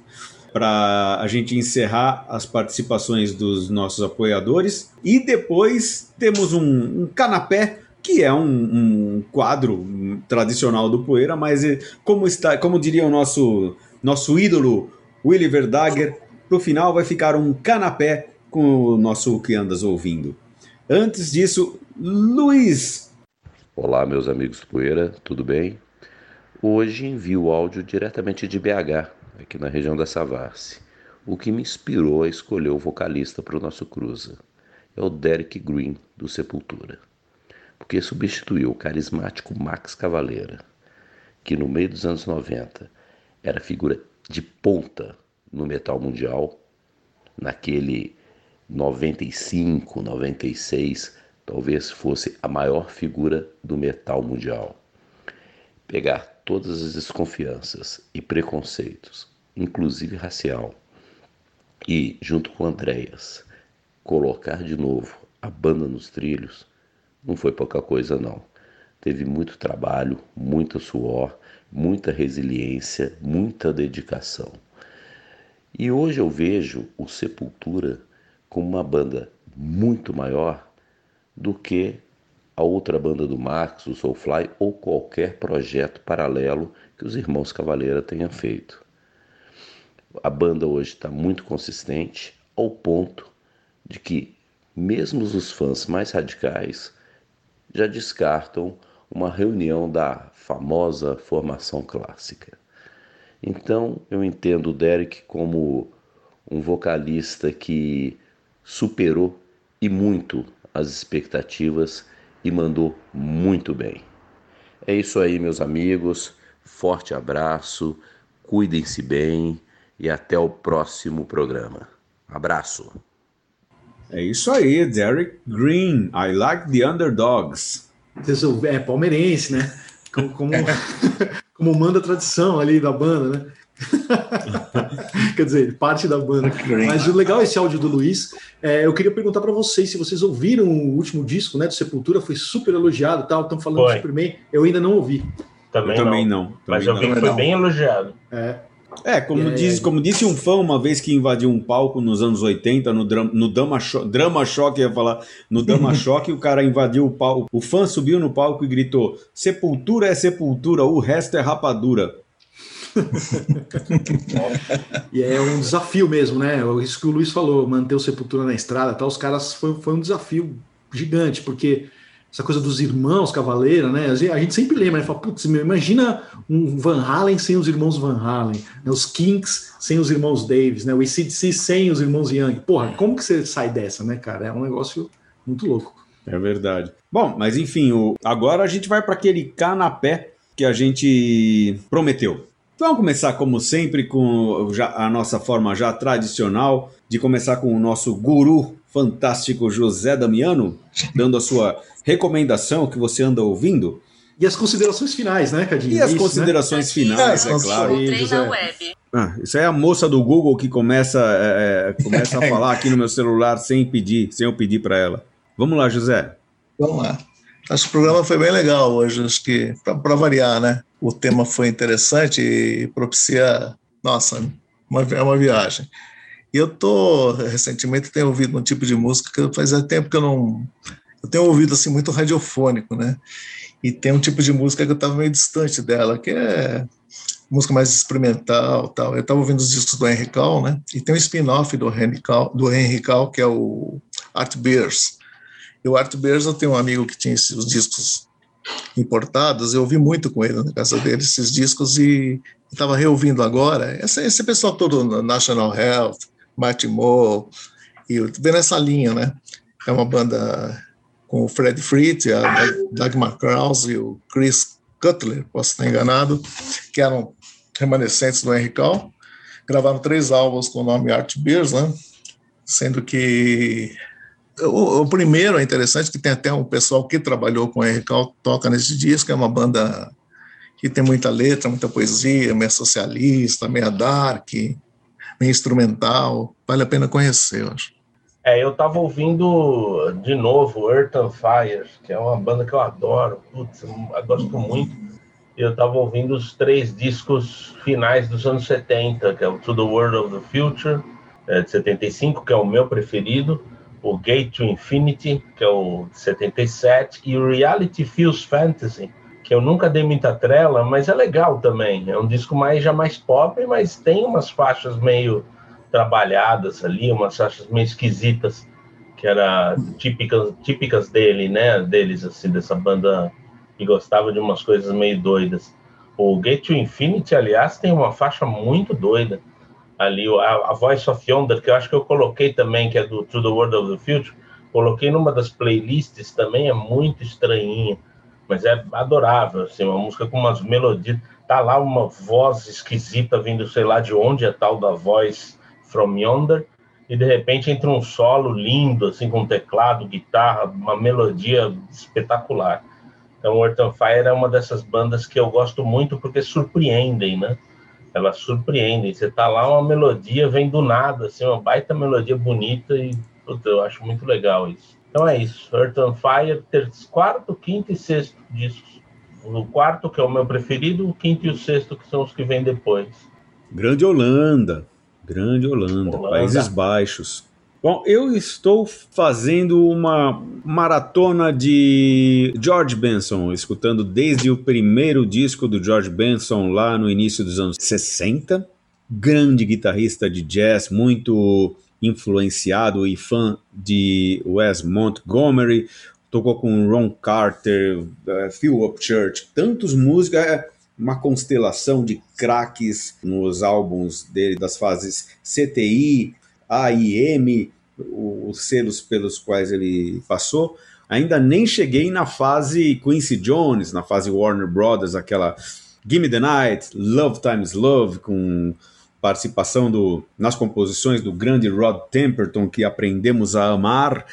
para a gente encerrar as participações dos nossos apoiadores e depois temos um, um canapé que é um, um quadro tradicional do Poeira, mas eh, como está, como diria o nosso nosso ídolo Willy Verdager, pro final vai ficar um canapé com o nosso que andas ouvindo. Antes disso, Luiz. Olá, meus amigos Poeira, tudo bem? Hoje envio o áudio diretamente de BH, aqui na região da Savassi, o que me inspirou a escolher o vocalista para o nosso cruza. É o Derek Green, do Sepultura porque substituiu o carismático Max Cavaleira, que no meio dos anos 90 era figura de ponta no metal mundial, naquele 95, 96, talvez fosse a maior figura do metal mundial. Pegar todas as desconfianças e preconceitos, inclusive racial, e, junto com Andréas, colocar de novo a banda nos trilhos, não foi pouca coisa, não. Teve muito trabalho, muito suor, muita resiliência, muita dedicação. E hoje eu vejo o Sepultura como uma banda muito maior do que a outra banda do Max, o Soulfly ou qualquer projeto paralelo que os irmãos Cavaleira tenham feito. A banda hoje está muito consistente ao ponto de que mesmo os fãs mais radicais já descartam uma reunião da famosa formação clássica. Então eu entendo o Derek como um vocalista que superou e muito as expectativas e mandou muito bem. É isso aí, meus amigos. Forte abraço, cuidem-se bem e até o próximo programa. Abraço. É isso aí, Derek Green. I like the underdogs. É palmeirense, né? Como, como, como manda a tradição ali da banda, né? Quer dizer, parte da banda. Mas o legal é esse áudio do Luiz. É, eu queria perguntar para vocês se vocês ouviram o último disco, né? Do Sepultura, foi super elogiado, tal. Estão falando foi. Superman. Eu ainda não ouvi. Também, também não. não. Mas eu vi que foi bem elogiado. É. É, como, é, diz, como disse um fã uma vez que invadiu um palco nos anos 80, no, drama, no Dama, Cho drama Choque, ia falar, no Dama Choque, o cara invadiu o palco, o fã subiu no palco e gritou: Sepultura é sepultura, o resto é rapadura. e é um desafio mesmo, né? Isso que o Luiz falou, manter o Sepultura na estrada, tal, os caras foi, foi um desafio gigante, porque essa coisa dos irmãos Cavaleira, né? A gente sempre lembra, né? Fala, putz, imagina um Van Halen sem os irmãos Van Halen, né? os Kinks sem os irmãos Davis, né? O ACDC sem os irmãos Young. Porra, como que você sai dessa, né, cara? É um negócio muito louco. É verdade. Bom, mas enfim, o... agora a gente vai para aquele canapé que a gente prometeu. Vamos começar, como sempre, com a nossa forma já tradicional de começar com o nosso guru fantástico José Damiano, dando a sua recomendação que você anda ouvindo. E as considerações finais, né, Cadinho? E as isso, considerações né? finais, é, é claro. Aí, web. Ah, isso é a moça do Google que começa, é, é começa a falar aqui no meu celular sem pedir, sem eu pedir para ela. Vamos lá, José. Vamos lá. Acho que o programa foi bem legal hoje, acho que para variar, né? O tema foi interessante e propicia, nossa, uma, é uma viagem. E eu tô recentemente tenho ouvido um tipo de música que fazia tempo que eu não eu tenho ouvido assim muito radiofônico, né? E tem um tipo de música que eu estava meio distante dela, que é música mais experimental, tal. Eu estava ouvindo os discos do Henry Cal, né? E tem um spin-off do Henry Cal, do Henry Cal, que é o Art Bears. E o Art Bears eu tenho um amigo que tinha esses discos importados, eu ouvi muito com ele na casa dele esses discos e estava reouvindo agora. Esse, esse pessoal todo, National Health, Martin Moore, e vendo essa linha, né? É uma banda com o Fred Fritz, a Dagmar Krause e o Chris Cutler, posso estar enganado, que eram remanescentes do Henry Cal. Gravaram três álbuns com o nome Art Beers, né? Sendo que o, o, primeiro é interessante, que tem até um pessoal que trabalhou com Cal, toca nesse disco, é uma banda que tem muita letra, muita poesia, meio socialista, meio dark, meio instrumental, vale a pena conhecer, eu acho. É, eu tava ouvindo de novo Earth and Fire, que é uma banda que eu adoro, putz, eu gosto muito. Eu tava ouvindo os três discos finais dos anos 70, que é o To the World of the Future, é, de 75, que é o meu preferido, o Gate to Infinity, que é o de 77, e o Reality Feels Fantasy, que eu nunca dei muita trela, mas é legal também. É um disco mais já mais pop, mas tem umas faixas meio trabalhadas ali, umas faixas meio esquisitas, que era típicas, típicas dele, né? Deles, assim, dessa banda que gostava de umas coisas meio doidas. O Gate to Infinity, aliás, tem uma faixa muito doida ali, a, a Voice of Yonder, que eu acho que eu coloquei também, que é do To the World of the Future, coloquei numa das playlists também, é muito estranhinha mas é adorável, assim, uma música com umas melodias. Tá lá uma voz esquisita vindo, sei lá de onde é tal da voz From Yonder, e de repente entra um solo lindo, assim, com teclado, guitarra, uma melodia espetacular. Então, o Earth Fire é uma dessas bandas que eu gosto muito porque surpreendem, né? Elas surpreendem. Você tá lá, uma melodia vem do nada, assim, uma baita melodia bonita e puta, eu acho muito legal isso. Então é isso. Earth on Fire, terço, quarto, quinto e sexto discos. O quarto, que é o meu preferido, o quinto e o sexto, que são os que vêm depois. Grande Holanda. Grande Holanda. Holanda. Países Baixos. Bom, eu estou fazendo uma maratona de George Benson, escutando desde o primeiro disco do George Benson lá no início dos anos 60. Grande guitarrista de jazz, muito influenciado e fã de Wes Montgomery, tocou com Ron Carter, uh, Phil Upchurch, tantos músicos, é uma constelação de craques nos álbuns dele das fases CTI, AIM, os selos pelos quais ele passou. Ainda nem cheguei na fase Quincy Jones, na fase Warner Brothers, aquela Gimme the Night, Love Times Love, com participação do, nas composições do grande Rod Temperton, que aprendemos a amar.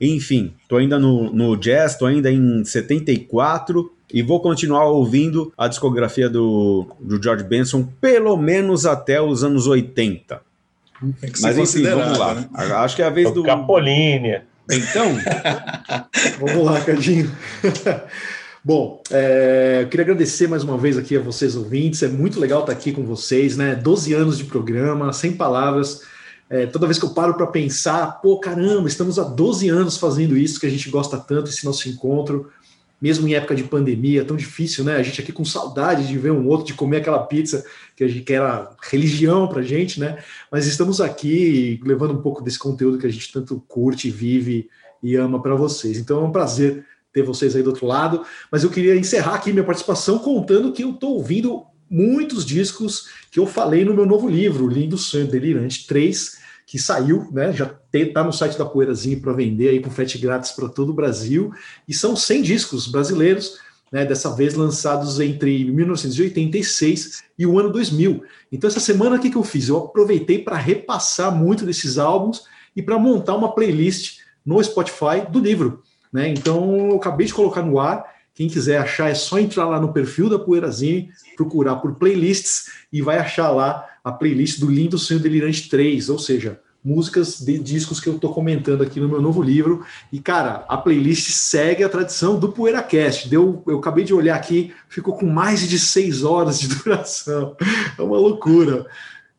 Enfim, estou ainda no, no jazz, estou ainda em 74 e vou continuar ouvindo a discografia do, do George Benson pelo menos até os anos 80. Mas enfim, vamos lá. Né? Acho que é a vez do. Capolini. Então. vamos lá, Cadinho. Bom, é, eu queria agradecer mais uma vez aqui a vocês ouvintes. É muito legal estar aqui com vocês, né? 12 anos de programa, sem palavras. É, toda vez que eu paro para pensar, pô, caramba, estamos há 12 anos fazendo isso que a gente gosta tanto, esse nosso encontro, mesmo em época de pandemia, tão difícil, né? A gente aqui com saudade de ver um outro, de comer aquela pizza que a gente que era religião para gente, né? Mas estamos aqui levando um pouco desse conteúdo que a gente tanto curte, vive e ama para vocês. Então é um prazer ter vocês aí do outro lado. Mas eu queria encerrar aqui minha participação contando que eu estou ouvindo muitos discos que eu falei no meu novo livro, Lindo Sonho Delirante 3, que saiu, né? Já está no site da Poeirazinha para vender aí com frete grátis para todo o Brasil. E são 100 discos brasileiros, né? Dessa vez lançados entre 1986 e o ano 2000. Então, essa semana, o que, que eu fiz? Eu aproveitei para repassar muito desses álbuns e para montar uma playlist no Spotify do livro. Né? Então, eu acabei de colocar no ar. Quem quiser achar, é só entrar lá no perfil da Poeirazine, procurar por playlists e vai achar lá a playlist do Lindo Sonho Delirante 3, ou seja, músicas de discos que eu estou comentando aqui no meu novo livro. E, cara, a playlist segue a tradição do PoeiraCast. Deu, eu acabei de olhar aqui, ficou com mais de seis horas de duração. É uma loucura.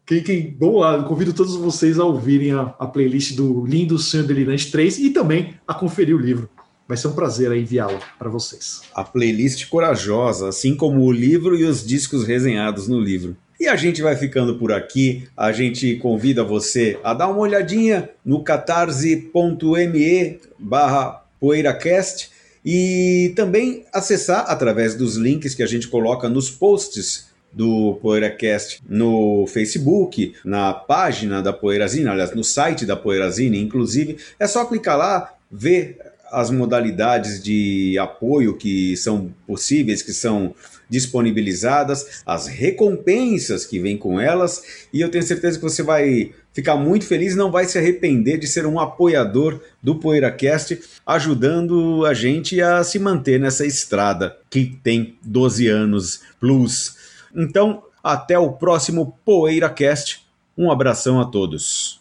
Quem, quem, vamos lá, convido todos vocês a ouvirem a, a playlist do Lindo Sonho Delirante 3 e também a conferir o livro. Vai ser um prazer enviá-lo para vocês. A playlist corajosa, assim como o livro e os discos resenhados no livro. E a gente vai ficando por aqui. A gente convida você a dar uma olhadinha no catarse.me barra poeiracast e também acessar através dos links que a gente coloca nos posts do PoeiraCast no Facebook, na página da Poeirazine, aliás, no site da Poeirazine, inclusive. É só clicar lá, ver as modalidades de apoio que são possíveis, que são disponibilizadas, as recompensas que vêm com elas, e eu tenho certeza que você vai ficar muito feliz não vai se arrepender de ser um apoiador do PoeiraCast, ajudando a gente a se manter nessa estrada que tem 12 anos plus. Então, até o próximo PoeiraCast. Um abração a todos.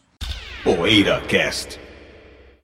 PoeiraCast